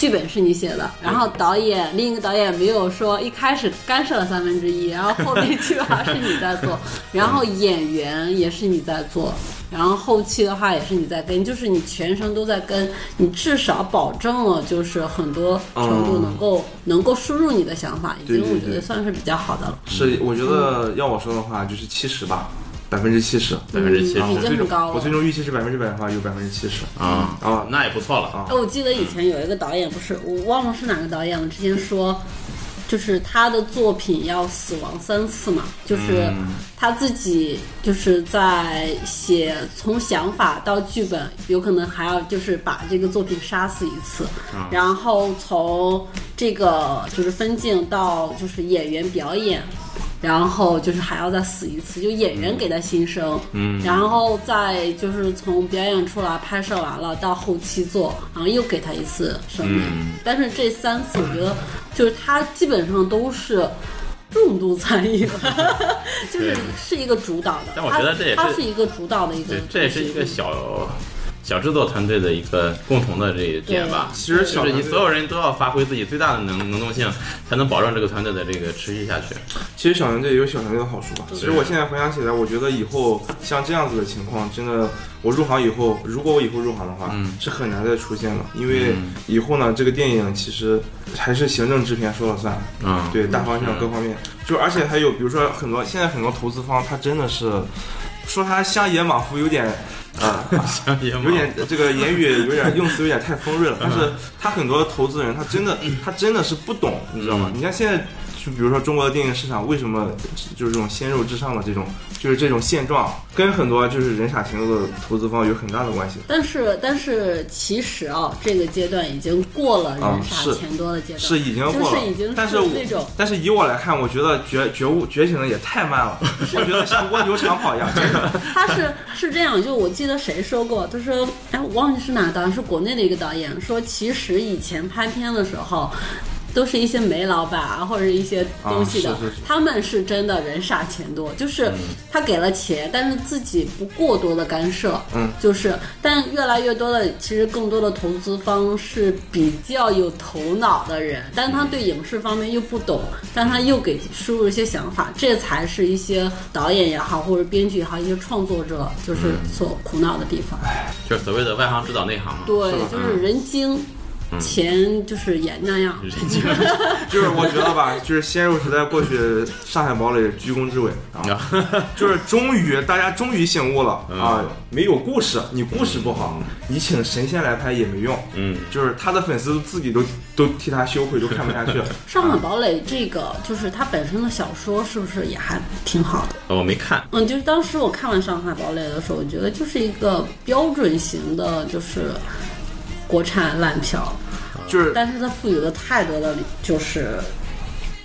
剧本是你写的，然后导演另一个导演没有说一开始干涉了三分之一，然后后面基本上是你在做，然后演员也是你在做，然后后期的话也是你在跟，就是你全程都在跟，你至少保证了就是很多程度能够、能够输入你的想法，已经我觉得算是比较好的了，是，我觉得要我说的话，就是七十吧，百分之七十。百分之七十嗯已经我最终很高了我最终预期是百分之百的话，有百分之七十。啊啊那也不错了。啊哎，我记得以前有一个导演，不是我忘了是哪个导演了，之前说，就是他的作品要死亡三次嘛，就是嗯他自己就是在写从想法到剧本，有可能还要就是把这个作品杀死一次，啊然后从这个就是分镜到就是演员表演。然后就是还要再死一次，就演员给他新生，嗯然后再就是从表演出来拍摄完了到后期做，然后又给他一次生命。嗯但是这三次，我觉得就是他基本上都是。重度参与，就是是一个主导的，但我觉得这也是他他是一个主导的一个这也是一个小小制作团队的一个共同的这一点吧。其实小就是你所有人都要发挥自己最大的能能动性，才能保证这个团队的这个持续下去。其实小团队也有小团队的好处吧。其实我现在回想起来，我觉得以后像这样子的情况，真的，我入行以后，如果我以后入行的话，嗯是很难再出现了。因为嗯以后呢，这个电影其实还是行政制片说了算，嗯，对大方向各方面，就而且还有比如说很多现在很多投资方，他真的是说他乡野莽夫有点。啊、有点这个言语有点用词有点太锋锐了，但是他很多投资人他真的他真的是不懂，你知道吗？你看现在就比如说中国的电影市场为什么就是这种鲜肉至上的这种就是这种现状，跟很多就是人傻钱多的投资方有很大的关系。但是但是其实啊，这个阶段已经过了人啊傻钱多的阶段，是已经过了，就是已经但是那种但是以我来看，我觉得觉觉悟觉醒的也太慢了，我觉得像蜗牛长跑一样，真的。他是是这样，就我记得谁说过，他说，哎，我忘记是哪个导演，是国内的一个导演说，其实以前拍片的时候。都是一些煤老板啊，或者一些东西的，啊是是是。他们是真的人傻钱多，就是他给了钱，但是自己不过多的干涉，嗯，就是，但越来越多的，其实更多的投资方是比较有头脑的人，但他对影视方面又不懂，但他又给输入一些想法，这才是一些导演也好，或者编剧也好，一些创作者就是所苦恼的地方。就是所谓的外行指导内行嘛。对是，就是人精，钱就是也那样。就是我觉得吧，就是鲜肉时代过去，上海堡垒居功至伟啊，就是终于大家终于醒悟了嗯。啊，没有故事，你故事不好，你请神仙来拍也没用，嗯，就是他的粉丝自己都都替他羞愧，都看不下去了。上海堡垒这个就是它本身的小说是不是也还挺好的？我没看，嗯，就是当时我看完《上海堡垒》的时候，我觉得就是一个标准型的，就是国产烂片儿，就是但是它赋予了太多的就是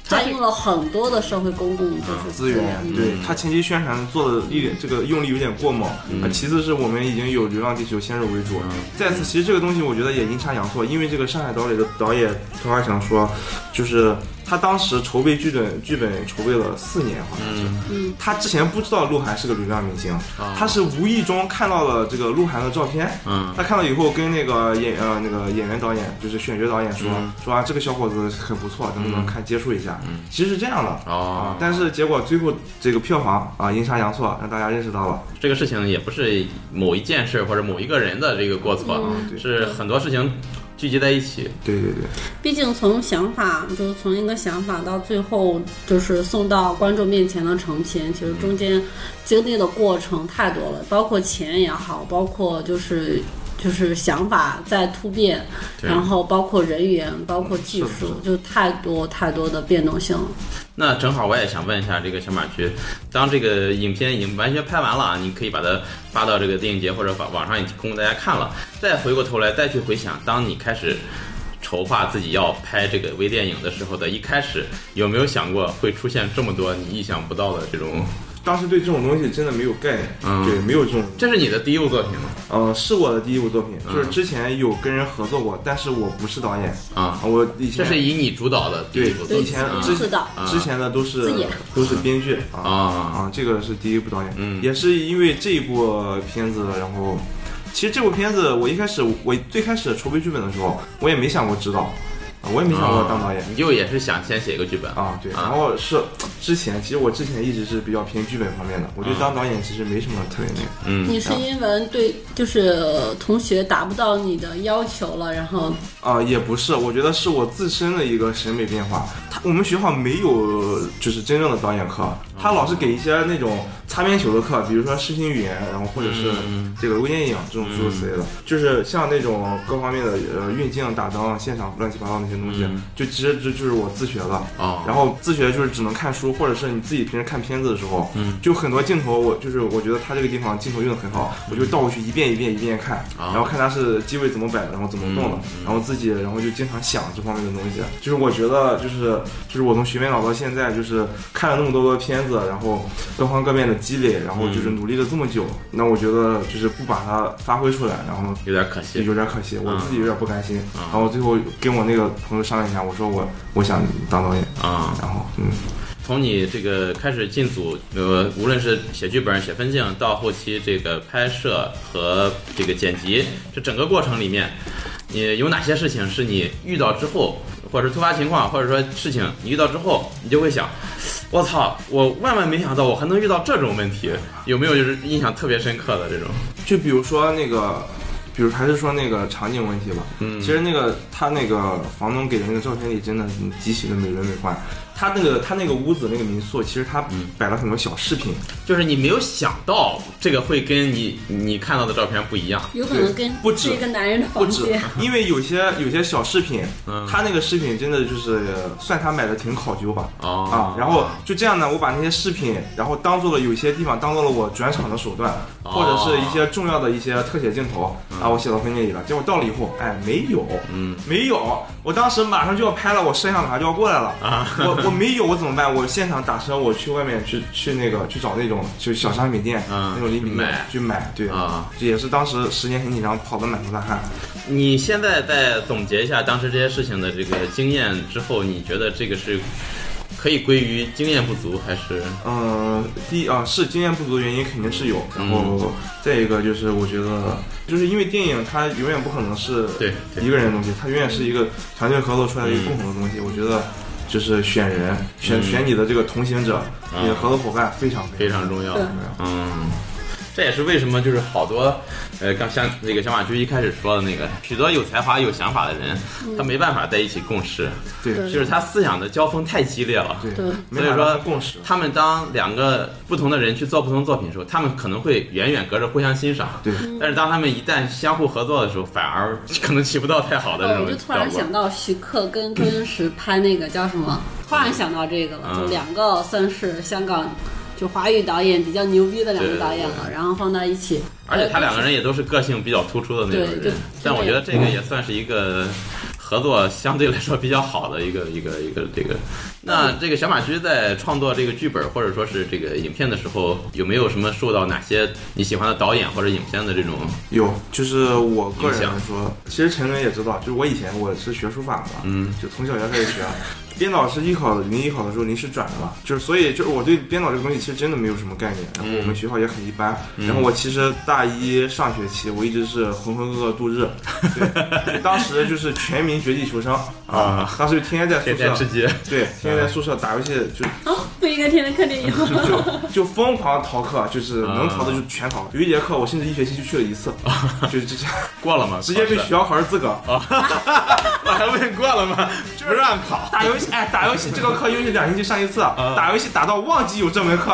占用了很多的社会公共就是资源，对他前期宣传做的一点这个用力有点过猛，啊，其次是我们已经有《流浪地球》先入为主，再次其实这个东西我觉得也阴差阳错，因为这个上海堡垒的导演陈华强说，就是他当时筹备剧本剧本筹备了四年，好像是，他之前不知道鹿晗是个流量明星，他是无意中看到了这个鹿晗的照片，嗯。他看到以后跟那个演呃那个演员导演就是选角导演说、说啊这个小伙子很不错，能不能看接触一下？其实是这样的。哦。啊，但是结果最后这个票房啊阴差阳错，让大家认识到了。这个事情也不是某一件事或者某一个人的这个过错，对。是很多事情聚集在一起。对对对，毕竟从想法，就是从一个想法到最后就是送到观众面前的成片，其实中间经历的过程太多了，包括钱也好，包括就是。就是想法在突变，然后包括人员，包括技术，就太多太多的变动性了。那正好我也想问一下这个小马驹，当这个影片已经完全拍完了啊，你可以把它发到这个电影节或者网网上已经供大家看了，再回过头来再去回想，当你开始。筹划自己要拍这个微电影的时候的一开始，有没有想过会出现这么多你意想不到的这种？当时对这种东西真的没有概念，嗯。对，没有这种。这是你的第一部作品吗？呃，是我的第一部作品，嗯。就是之前有跟人合作过，但是我不是导演。啊，我以前这是以你主导的第一对部作品。以前啊之前的都是都是编剧啊啊。啊，这个是第一部导演，嗯。也是因为这一部片子，然后其实这部片子我一开始我最开始筹备剧本的时候，我也没想过指导，啊，我也没想过当导演。你就也是想先写一个剧本啊，对，然啊后是之前，其实我之前一直是比较偏剧本方面的，我对当导演其实没什么特别那个。嗯你是因为对就是呃同学达不到你的要求了，然后啊、也不是，我觉得是我自身的一个审美变化。他我们学校没有就是真正的导演课，他老是给一些那种擦边球的课，比如说视听语言，然后或者是嗯这个微电影这种诸如此类的，就是像那种各方面的呃运镜、打灯、现场乱七八糟那些东西，嗯就其实这就是我自学的。哦，然后自学就是只能看书，或者是你自己平时看片子的时候，嗯，就很多镜头我就是我觉得他这个地方镜头用的很好，我就倒过去一遍一遍一遍看，啊然后看他是机位怎么摆的，然后怎么动的，然后自己然后就经常想这方面的东西。就是我觉得就是就是我从学编导到现在，就是看了那么多的片子，然后各方各面的积累，然后就是努力了这么久，那我觉得就是不把它发挥出来，然后有点可惜。有点可惜，我自己有点不甘心。嗯然后最后跟我那个朋友商量一下，我说我我想当导演，啊、然后嗯。从你这个开始进组，呃，无论是写剧本、写分镜，到后期这个拍摄和这个剪辑，这整个过程里面，你有哪些事情是你遇到之后，或者是突发情况，或者说事情你遇到之后，你就会想，我操，我万万没想到我还能遇到这种问题，有没有就是印象特别深刻的这种？就比如说那个，比如还是说那个场景问题吧。嗯其实那个他那个房东给的那个照片里真的极其的美轮美奂。他那个他那个屋子那个民宿，其实他摆了很多小饰品，就是你没有想到这个会跟你你看到的照片不一样。有可能跟不止是一个男人的房间。因为有些有些小饰品，嗯他那个饰品真的就是算他买的挺考究吧。哦啊，然后就这样呢，我把那些饰品，然后当做了有些地方当做了我转场的手段，哦或者是一些重要的一些特写镜头，啊，我写到分镜里了。结果到了以后，哎，没有，嗯，没有。我当时马上就要拍了，我摄像马上就要过来了，啊我我没有，我怎么办？我现场打车，我去外面去去那个去找那种就小商品店，嗯那种礼品店买去买，对啊，这也是当时时间很紧张，跑得满头大汗。你现在再总结一下当时这些事情的这个经验之后，你觉得这个是可以归于经验不足，还是嗯，第一啊是经验不足的原因肯定是有，然后再一个就是我觉得，就是因为电影它永远不可能是对对一个人的东西，它永远是一个团队合作出来的一个共同的东西。我觉得就是选人，选选你的这个同行者，你的合作伙伴非常非常重要。对？嗯，这也是为什么就是好多，呃，刚像那个小马驹一开始说的那个，许多有才华、有想法的人，他没办法在一起共事，对对就是他思想的交锋太激烈了。对所以说共识。他们当两个不同的人去做不同作品的时候，他们可能会远远隔着互相欣赏。对，但是当他们一旦相互合作的时候，反而可能起不到太好的这哦，种我就突然想。到徐克跟周星驰拍那个叫什么，突然想到这个了，嗯就两个算是香港就华语导演比较牛逼的两个导演了，然后放到一起，而且他两个人也都是个性比较突出的那种对就人，但我觉得这个也算是一个合作相对来说比较好的一个一个一个这个。那这个小马驹在创作这个剧本或者说是这个影片的时候，有没有什么受到哪些你喜欢的导演或者影片的这种？有，就是我个人来说，其实陈伦也知道，就是我以前我是学书法的，嗯，就从小学开始学。编导是艺考的，临艺考的时候临时转的嘛，就是所以就是我对编导这个东西其实真的没有什么概念，然后我们学校也很一般，然后我其实大一上学期我一直是浑浑噩噩度日，对，当时就是全民绝地求生。啊，当时就天天在宿天天吃舍，鸡，对，天天在宿舍打游戏，就啊，不应该天天看电影。吗？就就疯狂逃课，就是能逃的就全逃。有一节课我甚至一学期就去了一次，就是直接过了吗？直接被考试。学校考试资格。我还问过了吗？不让考。打游戏，哎，打游戏这个课又是两星期上一次，打游戏打到忘记有这门课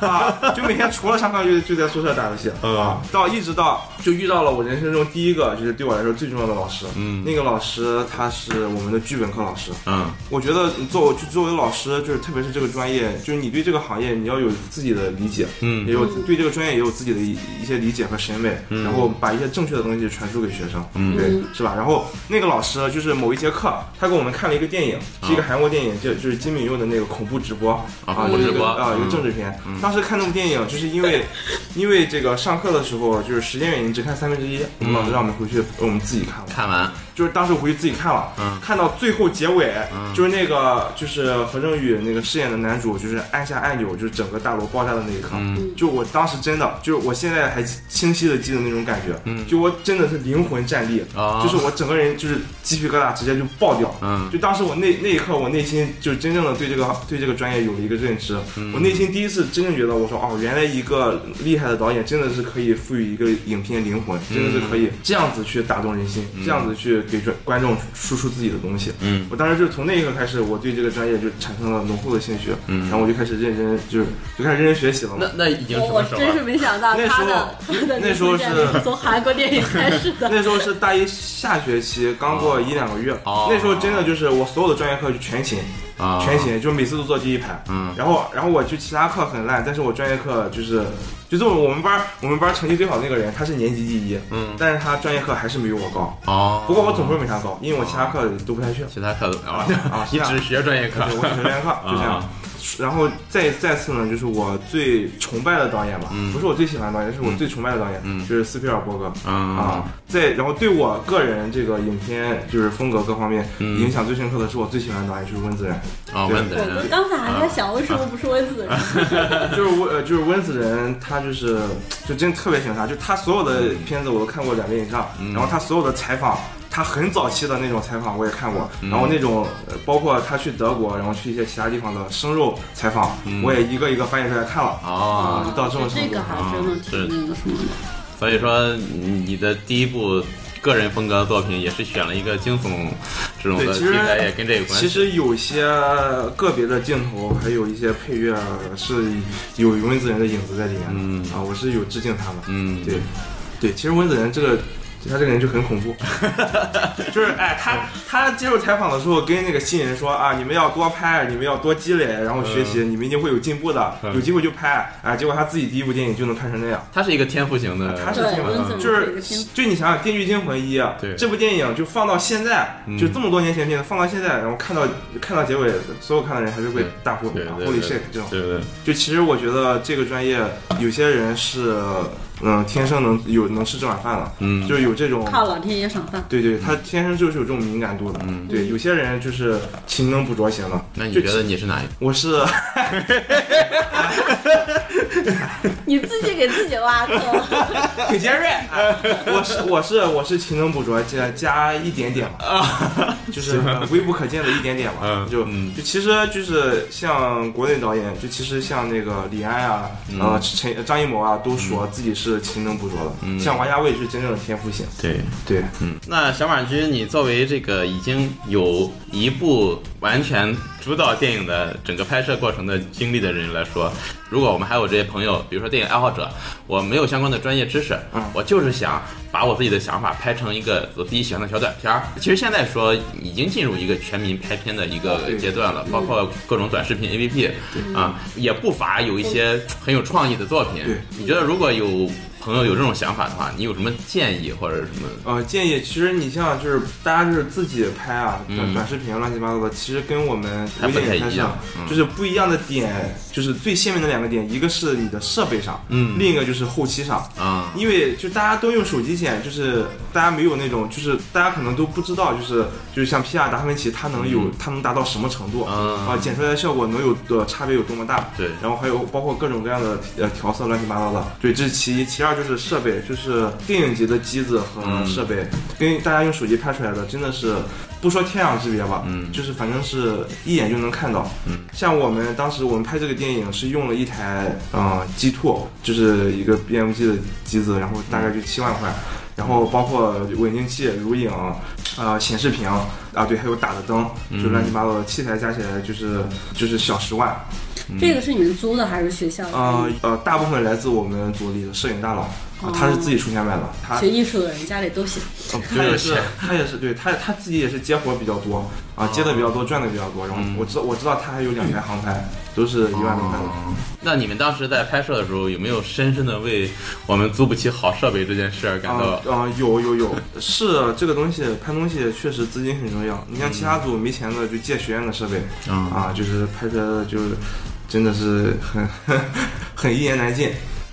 啊，就每天除了上课就就在宿舍打游戏啊，到一直到就遇到了我人生中第一个就是对我来说最重要的老师，嗯。那个老师他是我们的剧本课老师，嗯。我觉得你作作为老师，就是特别是这个专业，就是你对这个行业你要有自己的理解，嗯。也有对这个专业也有自己的一一些理解和审美，然后把一些正确的东西传输给学生，嗯。对，是吧？然后那个老师就是某一节课，他给我们看了一个电影，是一个韩国电影，就就是金敏佑的那个恐怖直播啊恐怖直播。啊，一个嗯。政治片。当时看那部电影，就是因为 因为这个上课的时候就是时间原因只看三分之一，我们老师让我们回去我们自己看了。看完，就是当时我回去自己看了，嗯。看到最后结尾，就是那个就是何正宇那个饰演的男主，就是按下按钮，就是整个大楼爆炸的那一刻，嗯。就我当时真的，就是我现在还清晰的记得那种感觉，嗯。就我真的是灵魂战栗，啊。就是我整个人就是鸡皮疙瘩直接就爆掉，嗯。就当时我那那一刻，我内心就真正的对这个对这个专业有了一个认知，嗯。我内心第一次真正觉得，我说哦，原来一个厉害的导演真的是可以赋予一个影片灵魂，真的是可以这样子去打动人心，这样子去给观观众输出自己的东西。嗯我当时就是从那一刻开始，我对这个专业就产生了浓厚的兴趣，嗯然后我就开始认真就是就开始认真学习了嘛那。那已经什我我么时候了？真是没想到那时候他的那时候是从韩国电影开始的。那时候是大一下学期，刚过一两个月。哦那时候真的就是我所有的专业课就全勤，啊，全勤，就每次都坐第一排。嗯然后，然后我就其他课很烂，但是我专业课就是，就是我们班我们班成绩最好的那个人，他是年级第一，嗯但是他专业课还是没有我高。哦，不过我总分没他高，因为我其他课都不太去。其他课都 啊啊你只学专业课对，我只学专业课，就这样啊。然后再再次呢，就是我最崇拜的导演吧，嗯不是我最喜欢的导演，是我最崇拜的导演，嗯就是斯皮尔伯格。嗯啊，在然后对我个人这个影片就是风格各方面嗯影响最深刻的是我最喜欢的导演就是温子仁，啊，对温子仁我刚才还在想，为什么不是温子仁？就是温呃就是温子仁，他就是就真特别喜欢他，就他所有的片子我都看过两遍以上，然后他所有的采访。他很早期的那种采访我也看过，然后那种呃包括他去德国，然后去一些其他地方的生肉采访，我也一个一个翻译出来看了。啊就到这种程度这个还真的挺那个什么的。所以说你的第一部个人风格的作品也是选了一个惊悚这种题材，也跟这个关系。其实有些个别的镜头，还有一些配乐是有温子仁的影子在里面的。嗯啊，我是有致敬他的。嗯，对，对，其实温子仁这个。他这个人就很恐怖，就是哎，他他接受采访的时候跟那个新人说啊，你们要多拍，你们要多积累，然后学习，你们一定会有进步的，嗯。有机会就拍啊。结果他自己第一部电影就能拍成那样，他是一个天赋型的，对他是天温子仁就是就你想想《电锯惊魂一》对。这部电影就放到现在，就这么多年前的片子放到现在，然后看到看到结尾，所有看的人还是会大呼 Holy shit 这种。对。对？就其实我觉得这个专业有些人是嗯天生能有能吃这碗饭了，嗯就有这种靠老天爷赏饭。对对，他天生就是有这种敏感度的。嗯对，有些人就是勤能补拙型的。那你觉得你是哪一个？我是 你自己给自己挖坑。很尖锐，啊我是我是我是勤能补拙加加一点点嘛，就是呃微不可见的一点点嘛嗯，就嗯就其实就是像国内导演，就其实像那个李安啊，嗯呃陈张艺谋啊，都说自己是勤能补拙的，像王家卫是真正的天赋型，对，对，嗯，那小马驹，你作为这个已经有一部完全主导电影的整个拍摄过程的经历的人来说，如果我们还有这些朋友，比如说电影爱好者，我没有相关的专业知识，嗯。我就是想把我自己的想法拍成一个我自己喜欢的小短片儿。其实现在说已经进入一个全民拍片的一个阶段了，包括各种短视频 APP 啊，也不乏有一些很有创意的作品。你觉得如果有朋友有这种想法的话，你有什么建议或者什么？呃，建议其实你像就是大家就是自己拍啊，短嗯短视频乱七八糟的，其实跟我们微还不太电影拍摄一样嗯就是不一样的点，就是最鲜明的两个点，一个是你的设备上，嗯另一个就是后期上。啊，因为就大家都用手机剪，就是大家没有那种，就是大家可能都不知道，就是就是像皮亚达芬奇，它能有、它能达到什么程度、嗯啊，剪出来的效果能有的差别有多么大？对然后还有包括各种各样的呃调色乱七八糟的，对，这是其一，其二就是设备，就是电影级的机子和嗯。设备，跟大家用手机拍出来的真的是不说天壤之别吧，嗯。就是反正是一眼就能看到，嗯，像我们当时我们拍这个电影是用了一台呃 G Two，就是一个 BMG 的机子，然后大概就七万块。然后包括稳定器、如影、呃显示屏啊，对，还有打的灯，就乱七八糟的器材加起来就是就是小十万。这个是你们租的还是学校的？呃呃，大部分来自我们组里的摄影大佬，啊他是自己出钱买的，他学艺术的人家里都行。呃他也是他也是对他他自己也是接活比较多啊，接的比较多，赚的比较多。然后我知道我知道他还有两台航拍，都是一万多块的。那你们当时在拍摄的时候，有没有深深的为我们租不起好设备这件事而感到啊？啊，有有有，是这个东西拍东西确实资金很重要。你像其他组没钱的就借学院的设备，嗯啊，就是拍出来的就是真的是很 很一言难尽。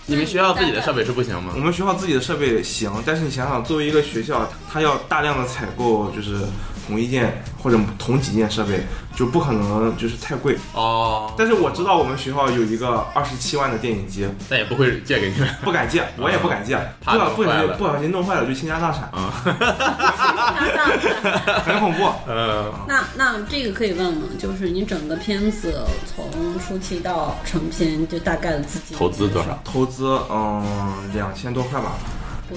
你们学校自己的设备是不行吗我？们学校自己的设备行，但是你想想，作为一个学校，它要大量的采购，就是同一件或者同几件设备，就不可能就是太贵。哦，但是我知道我们学校有一个二十七万的电影机，但也不会借给你们。不敢借，我也不敢借，怕不小不小弄坏了心不小心弄坏了就倾家荡产，啊，很恐怖。呃，那那这个可以问吗？就是你整个片子从初期到成片，就大概的资金投资多少？？投资嗯两千多块吧，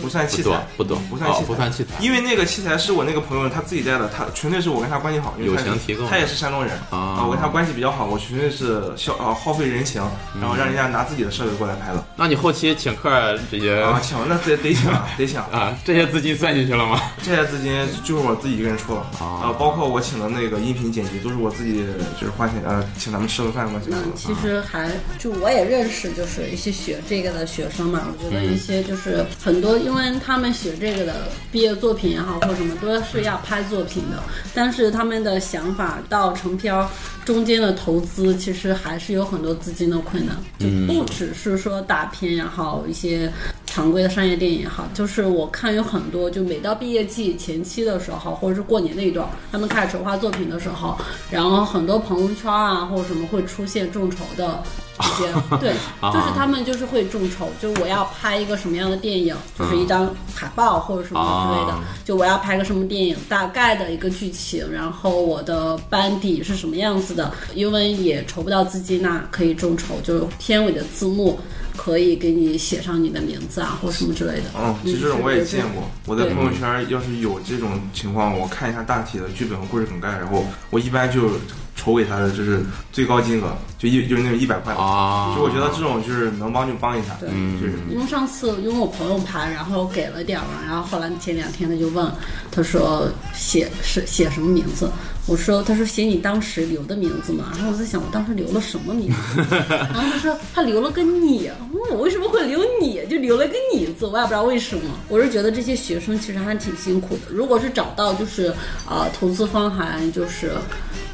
不算器材，不多不算器材，哦不算器材因为那个器材是我那个朋友他自己带的，他纯粹是我跟他关系好，因为他友情提供他也是山东人啊我跟他关系比较好，我纯粹是消啊耗费人情，然后让人家拿自己的设备过来拍的。那你后期请客这些啊，请那得得请得请，啊，这些资金算进去了吗？这些资金就是我自己一个人出了啊包括我请的那个音频剪辑都是我自己就是花钱呃请咱们吃个饭乱七八糟的。那其实还就我也认识，就是一些学这个的学生嘛。我觉得一些就是很多，因为他们学这个的毕业作品也好或什么，都是要拍作品的。但是他们的想法到成片儿中间的投资，其实还是有很多资金的困难，就不只是说大片也好，一些常规的商业电影也好，就是我看有很多，就每到毕业季前期的时候，或者是过年那一段，他们开始筹划作品的时候，然后很多朋友圈啊或者什么会出现众筹的一些，对，就是他们就是会众筹，就我要拍一个什么样的电影，就是一张海报或者什么之类的啊，就我要拍个什么电影，大概的一个剧情，然后我的班底是什么样子的，因为也筹不到资金，那可以众筹，就是片尾的字幕。可以给你写上你的名字啊，或什么之类的。嗯，其实这种我也见过。我在朋友圈要是有这种情况，我看一下大体的剧本和故事梗概，然后我一般就筹给他的就是最高金额，就一就是那种一百块。啊，就我觉得这种就是能帮就帮一下，对就是因为上次因为我朋友拍，然后给了点儿嘛，然后后来前两天他就问，他说写是写什么名字？我说他说写你当时留的名字嘛，然后我在想我当时留了什么名字，然后他说他留了个你，我为什么会留你？就留了个你字，我也不知道为什么。我是觉得这些学生其实还挺辛苦的，如果是找到就是呃投资方还就是。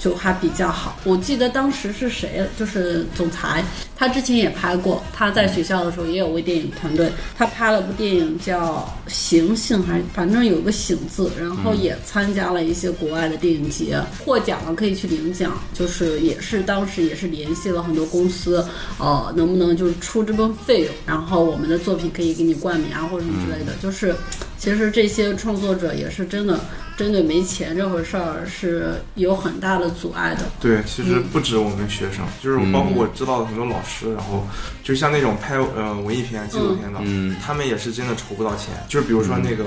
就还比较好。我记得当时是谁，就是总裁，他之前也拍过，他在学校的时候也有为电影团队，他拍了部电影叫《醒醒》，还反正有个“醒”字，然后也参加了一些国外的电影节，获奖了，可以去领奖。就是也是当时也是联系了很多公司，呃，能不能就是出这份费用，然后我们的作品可以给你冠名啊或者什么之类的。就是其实这些创作者也是真的针对没钱这回事儿是有很大的阻碍的。对，其实不止我们学生，就是包括我知道的很多老师，然后就像那种拍呃文艺片、纪录片的，嗯他们也是真的筹不到钱。就是比如说那个，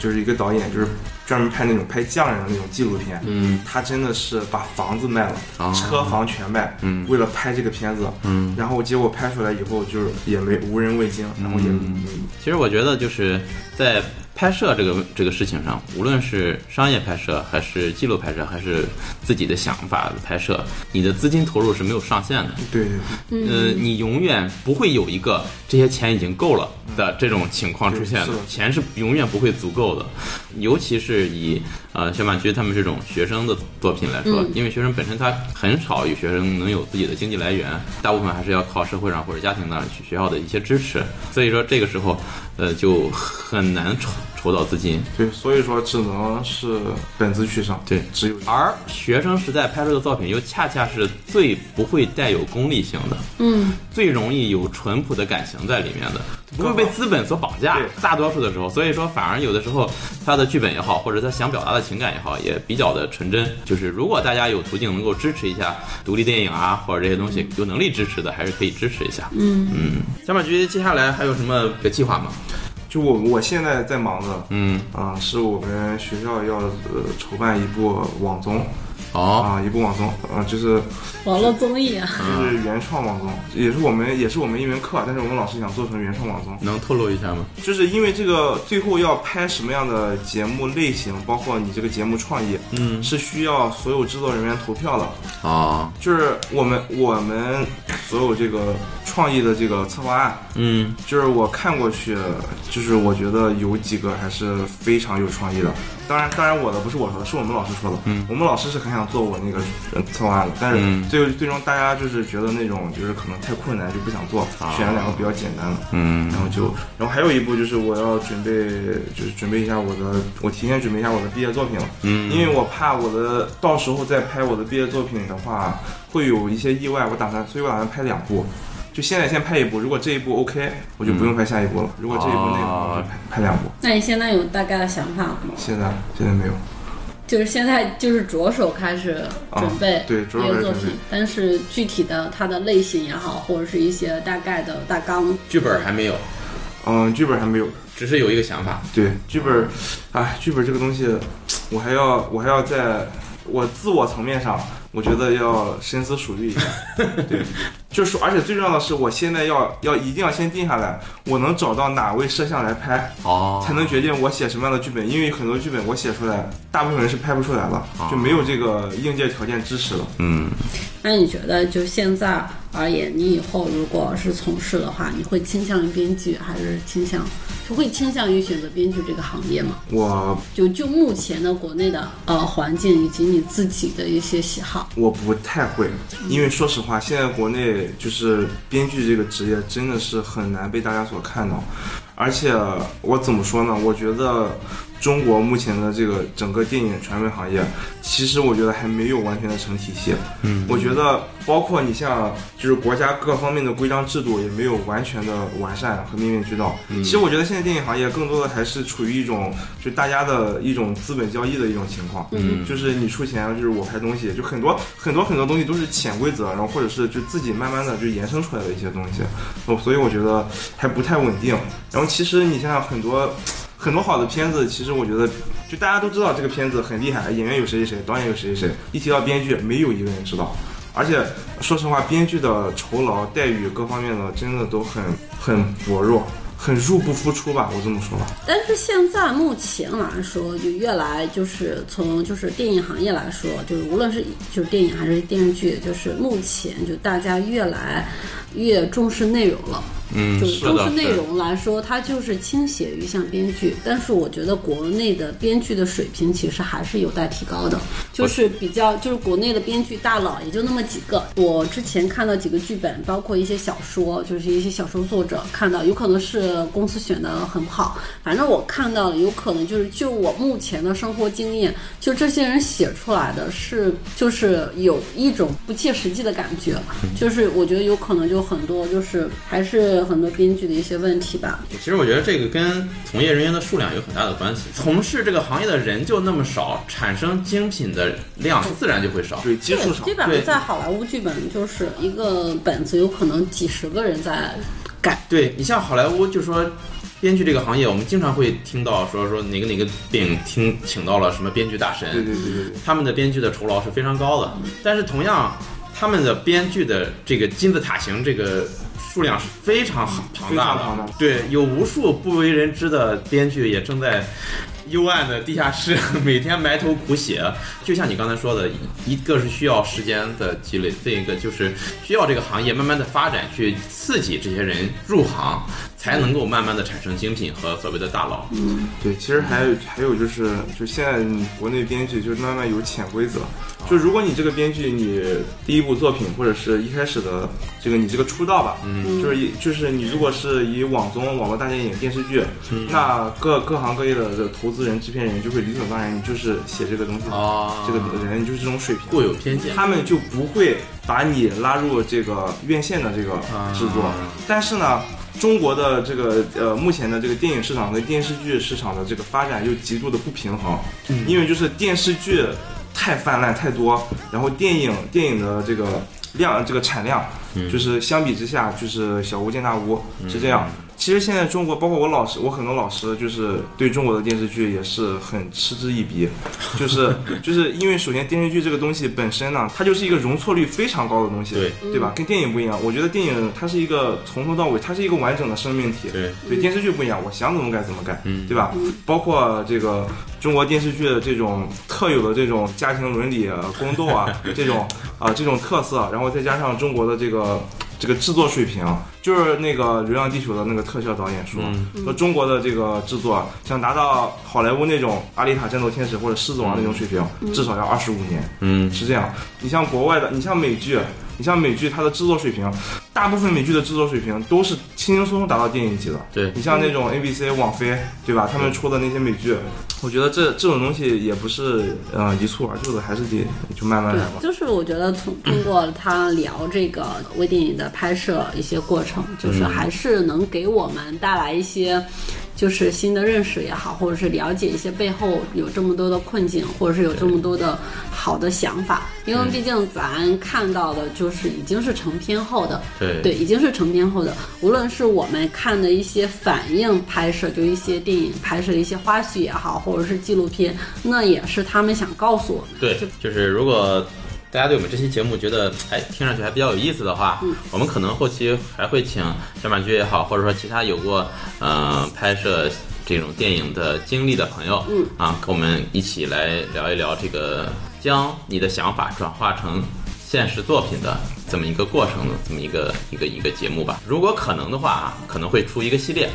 就是一个导演，就是专门拍那种拍匠人的那种纪录片，嗯。他真的是把房子卖了，啊。车房全卖，嗯。为了拍这个片子，嗯，然后结果拍出来以后就是也没无人问津，然后也、嗯。其实我觉得就是在拍摄这个这个事情上，无论是商业拍摄，还是记录拍摄，还是自己的想法的拍摄，你的资金投入是没有上限的。对呃，你永远不会有一个这些钱已经够了的这种情况出现的，钱是永远不会足够的。尤其是以呃小满区他们这种学生的作品来说，因为学生本身他很少有学生能有自己的经济来源，大部分还是要靠社会上或者家庭那去学校的一些支持，所以说这个时候呃就很难筹筹到资金。对，所以说只能是本子取上，对只有而学生时代拍摄的作品又恰恰是最不会带有功利性的，嗯，最容易有淳朴的感情在里面的，不会被资本所绑架。大多数的时候，所以说反而有的时候他的剧本也好，或者他想表达的情感也好，也比较的纯真。就是如果大家有途径能够支持一下独立电影啊，或者这些东西，有能力支持的，还是可以支持一下。嗯嗯，小马驹接下来还有什么个计划吗？就我我现在在忙的，嗯，啊、是我们学校要呃筹办一部网综哦，啊、一部网综，啊，就是网络综艺啊，就是原创网综，也是我们也是我们一门课，但是我们老师想做成原创网综，能透露一下吗？就是因为这个最后要拍什么样的节目类型，包括你这个节目创意，嗯，是需要所有制作人员投票的。啊，就是我们我们所有这个创意的这个策划案，嗯就是我看过去，就是我觉得有几个还是非常有创意的。当然，当然我的不是我说的，是我们老师说的。嗯，我们老师是很想做我那个呃策划案的，但嗯是最后最终大家就是觉得那种就是可能太困难，就不想做，选了两个比较简单的。嗯然后就，然后还有一步就是我要准备，就是准备一下我的，我提前准备一下我的毕业作品了。嗯，因为我怕我的到时候再拍我的毕业作品的话，会有一些意外。我打算，所以我打算拍两部，就现在先拍一部。如果这一部 OK，我就不用拍下一部了。如果这一部那个，我就拍拍两部。那你现在有大概的想法了吗？现在现在没有。就是现在就是着手开始准备啊对着手开始，但是具体的它的类型也好，或者是一些大概的大纲，剧本还没有，嗯，剧本还没有。只是有一个想法。对，剧本，哎，剧本这个东西，我还要我还要在我自我层面上，我觉得要深思熟虑一下。对，就是而且最重要的是，我现在要要一定要先定下来，我能找到哪位摄像来拍，哦才能决定我写什么样的剧本。因为很多剧本我写出来，大部分人是拍不出来了，就没有这个硬件条件支持了。嗯，那你觉得就现在而言，你以后如果是从事的话，你会倾向于编剧，还是倾向就会倾向于选择编剧这个行业吗？我就就目前的国内的呃环境以及你自己的一些喜好，我不太会，因为说实话，现在国内就是编剧这个职业真的是很难被大家所看到，而且我怎么说呢？我觉得中国目前的这个整个电影传媒行业，其实我觉得还没有完全的成体系。嗯，我觉得包括你像就是国家各方面的规章制度也没有完全的完善和面面俱到。其实我觉得现在电影行业更多的还是处于一种就大家的一种资本交易的一种情况。嗯就是你出钱，就是我拍东西，就很多很多很多东西都是潜规则，然后或者是就自己慢慢的就延伸出来的一些东西，哦，所以我觉得还不太稳定。然后其实你像很多很多好的片子，其实我觉得就大家都知道这个片子很厉害，演员有谁谁谁，导演有谁谁谁，一提到编剧，没有一个人知道。而且说实话，编剧的酬劳待遇各方面的真的都很很薄弱，很入不敷出吧，我这么说吧。但是现在目前来说，就越来就是从就是电影行业来说，就是无论是就是电影还是电视剧，就是目前就大家越来越重视内容了。嗯，就是都是，内容来说，它就是倾斜于像编剧，但是我觉得国内的编剧的水平其实还是有待提高的，就是比较就是国内的编剧大佬也就那么几个。我之前看到几个剧本，包括一些小说，就是一些小说作者看到，有可能是公司选的很好，反正我看到了，有可能就是就我目前的生活经验，就这些人写出来的是就是有一种不切实际的感觉，就是我觉得有可能就很多就是还是很多编剧的一些问题吧。其实我觉得这个跟从业人员的数量有很大的关系。从事这个行业的人就那么少，产生精品的量自然就会少。对，基数少基。本对上在好莱坞剧本就是一个本子，有可能几十个人在改。对你像好莱坞，就说编剧这个行业，我们经常会听到说说哪个哪个电影听请到了什么编剧大神，对对对对对。他们的编剧的酬劳是非常高的。但是同样，他们的编剧的这个金字塔型这个数量是非常庞大的，对，有无数不为人知的编剧也正在幽暗的地下室 每天埋头苦写。就像你刚才说的，一个是需要时间的积累，另一个就是需要这个行业慢慢的发展，去刺激这些人入行，才能够慢慢的产生精品和所谓的大佬。嗯对，其实还有还有就是，就现在国内编剧就是慢慢有潜规则，就如果你这个编剧你第一部作品或者是一开始的这个你这个出道吧，嗯，就是一就是你如果是以网综、网络大电影、电视剧，那各各行各业的这个投资人、制片人就会理所当然，你就是写这个东西，哦这个人就是这种水平，固有偏见。他们就不会把你拉入这个院线的这个制作。啊但是呢，中国的这个呃目前的这个电影市场跟电视剧市场的这个发展又极度的不平衡，因为就是电视剧太泛滥太多，然后电影电影的这个量这个产量，就是相比之下就是小巫见大巫，是这样。其实现在中国，包括我老师，我很多老师就是对中国的电视剧也是很嗤之以鼻，就是 就是因为首先电视剧这个东西本身呢，它就是一个容错率非常高的东西，对对吧？跟电影不一样，我觉得电影它是一个从头到尾，它是一个完整的生命体，对对电视剧不一样，我想怎么改怎么改，对吧？包括这个中国电视剧的这种特有的这种家庭伦理、啊、宫斗啊，这种啊、这种特色，然后再加上中国的这个。这个制作水平，就是那个《流浪地球》的那个特效导演说，说中国的这个制作想达到好莱坞那种《阿丽塔：战斗天使》或者《狮子王》那种水平，至少要二十五年。嗯，是这样。你像国外的，你像美剧，你像美剧，它的制作水平，大部分美剧的制作水平都是轻轻松松达到电影级的。对你像那种 ABC、网飞，对吧？他们出的那些美剧，我觉得这这种东西也不是呃一蹴而就的，还是得就慢慢来吧。就是我觉得从通过他聊这个微电影的拍摄一些过程，就是还是能给我们带来一些。就是新的认识也好，或者是了解一些背后有这么多的困境，或者是有这么多的好的想法，因为毕竟咱看到的就是已经是成片后的，对对，已经是成片后的。无论是我们看的一些反应拍摄，就一些电影拍摄的一些花絮也好，或者是纪录片，那也是他们想告诉我们。对，就是如果大家对我们这期节目觉得哎听上去还比较有意思的话，我们可能后期还会请小马驹也好，或者说其他有过呃拍摄这种电影的经历的朋友，嗯。啊，跟我们一起来聊一聊这个将你的想法转化成现实作品的这么一个过程的这么一个一个一个节目吧。如果可能的话啊，可能会出一个系列，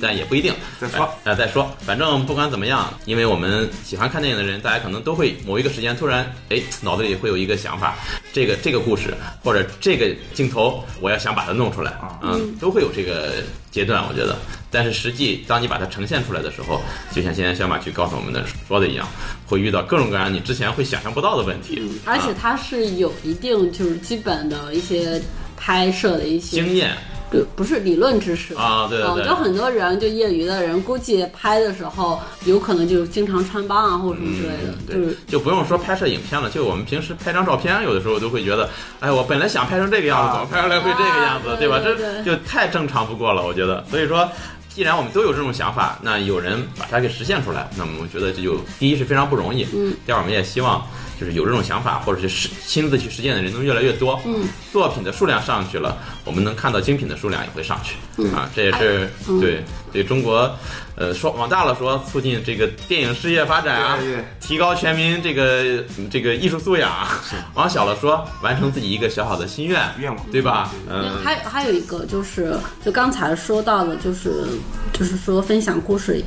但也不一定。再说哎，再说，反正不管怎么样，因为我们喜欢看电影的人，大家可能都会某一个时间突然，哎，脑子里会有一个想法，这个这个故事或者这个镜头，我要想把它弄出来，嗯，都会有这个阶段，我觉得。但是实际当你把它呈现出来的时候，就像现在小马去告诉我们的说的一样，会遇到各种各样你之前会想象不到的问题，而且它是有一定就是基本的一些拍摄的一些经验。对，不是理论知识啊对对对嗯就很多人就业余的人，估计拍的时候有可能就经常穿帮啊，或者什么之类的，对就是，就不用说拍摄影片了，就我们平时拍张照片，有的时候都会觉得，哎，我本来想拍成这个样子，啊怎么拍出来会这个样子，啊对吧？对这对就太正常不过了，我觉得。所以说，既然我们都有这种想法，那有人把它给实现出来，那么我觉得这就第一是非常不容易，嗯，第二我们也希望就是有这种想法或者是实亲自去实践的人能越来越多，嗯，作品的数量上去了，我们能看到精品的数量也会上去，嗯啊，这也是嗯对对中国，呃，说往大了说，促进这个电影事业发展啊提高全民这个嗯这个艺术素养啊，往小了说，完成自己一个小小的心愿，愿望对吧？嗯，还还有一个就是，就刚才说到的，就是就是说分享故事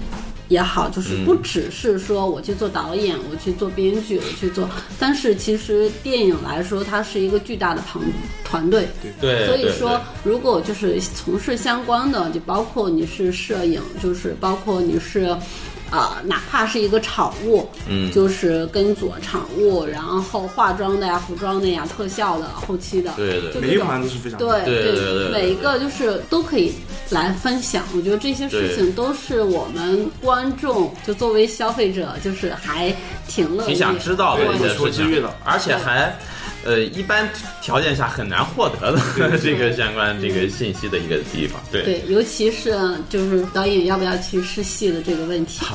也好，就是不只是说我去做导演，我去做编剧，我去做，但是其实电影来说，它是一个巨大的庞团队。对，对所以说，如果就是从事相关的，就包括你是摄影，就是包括你是。啊、哪怕是一个场务，嗯就是跟组场务，然后化妆的呀、服装的呀、特效的、后期的，对对每一就这种环都是非常对对对对对每一个就是都可以来分享。我觉得这些事情都是我们观众就作为消费者，就是还挺乐意、挺想知道的一些事情知欲的，而且还。呃，一般条件下很难获得的 这个相关这个信息的一个地方，对，对，尤其是就是导演要不要去试戏的这个问题。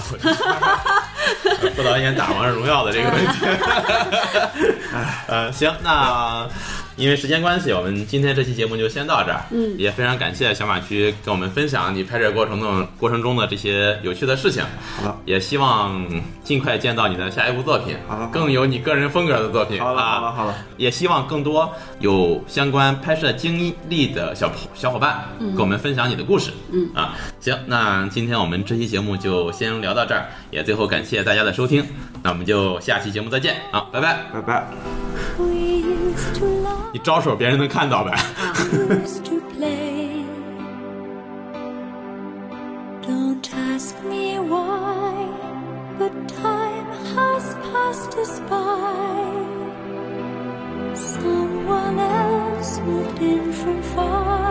副导演打王者荣耀的这个问题。哎呃，行，那因为时间关系，我们今天这期节目就先到这儿。嗯也非常感谢小马驹跟我们分享你拍摄过程中过程中的这些有趣的事情。好的，也希望尽快见到你的下一部作品，好的更有你个人风格的作品。好了，好的，啊，好了，也希望更多有相关拍摄经历的小小伙伴跟我们分享你的故事。嗯啊，行，那今天我们这期节目就先聊到这儿，也最后感谢大家的收听，那我们就下期节目再见啊，拜拜。拜拜。你招手，别人能看到呗。Don't ask me why, but time has passed us by. Someone else moved in from far.